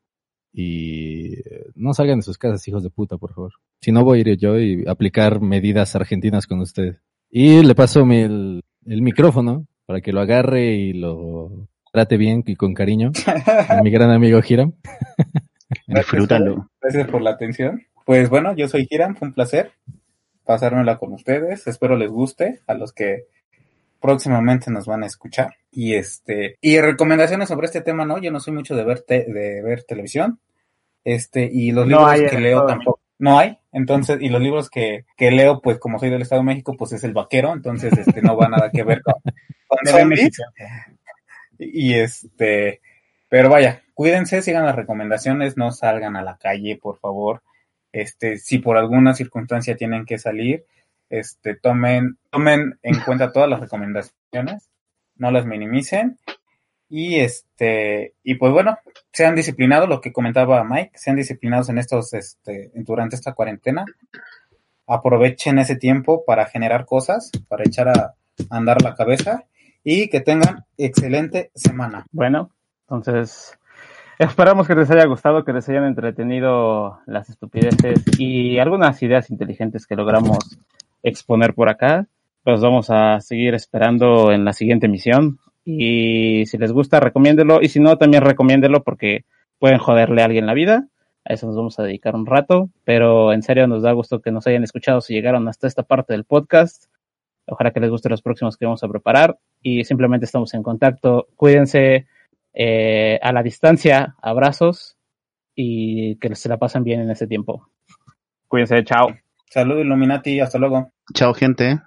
Y eh, no salgan de sus casas, hijos de puta, por favor. Si no, voy a ir yo y aplicar medidas argentinas con ustedes. Y le paso mi- el, el micrófono para que lo agarre y lo trate bien y con cariño. a mi gran amigo Hiram. Disfrútalo. Gracias por la atención. Pues bueno, yo soy Hiram, fue un placer pasármela con ustedes. Espero les guste a los que próximamente nos van a escuchar. Y este, y recomendaciones sobre este tema, ¿no? Yo no soy mucho de ver te- de ver televisión. Este, y los No libros hay que leo tampoco. No hay, entonces, y los libros que, que leo, pues como soy del Estado de México, pues es el vaquero, entonces este no va nada que ver con, con zombies. Y este, pero vaya, cuídense, sigan las recomendaciones, no salgan a la calle, por favor. Este, si por alguna circunstancia tienen que salir, este, tomen, tomen en cuenta todas las recomendaciones, no las minimicen. Y este, y pues bueno, sean disciplinados, lo que comentaba Mike, sean disciplinados en estos, este, durante esta cuarentena. Aprovechen ese tiempo para generar cosas, para echar a andar la cabeza y que tengan excelente semana. Bueno, entonces esperamos que les haya gustado, que les hayan entretenido las estupideces y algunas ideas inteligentes que logramos exponer por acá. Los vamos a seguir esperando en la siguiente emisión. Y si les gusta, recomiéndelo. Y si no, también recomiéndelo porque pueden joderle a alguien la vida. A eso nos vamos a dedicar un rato. Pero en serio, nos da gusto que nos hayan escuchado si llegaron hasta esta parte del podcast. Ojalá que les gusten los próximos que vamos a preparar. Y simplemente estamos en contacto. Cuídense eh, a la distancia. Abrazos. Y que se la pasen bien en este tiempo. Cuídense. Chao. Salud, Illuminati, hasta luego. Chao, gente.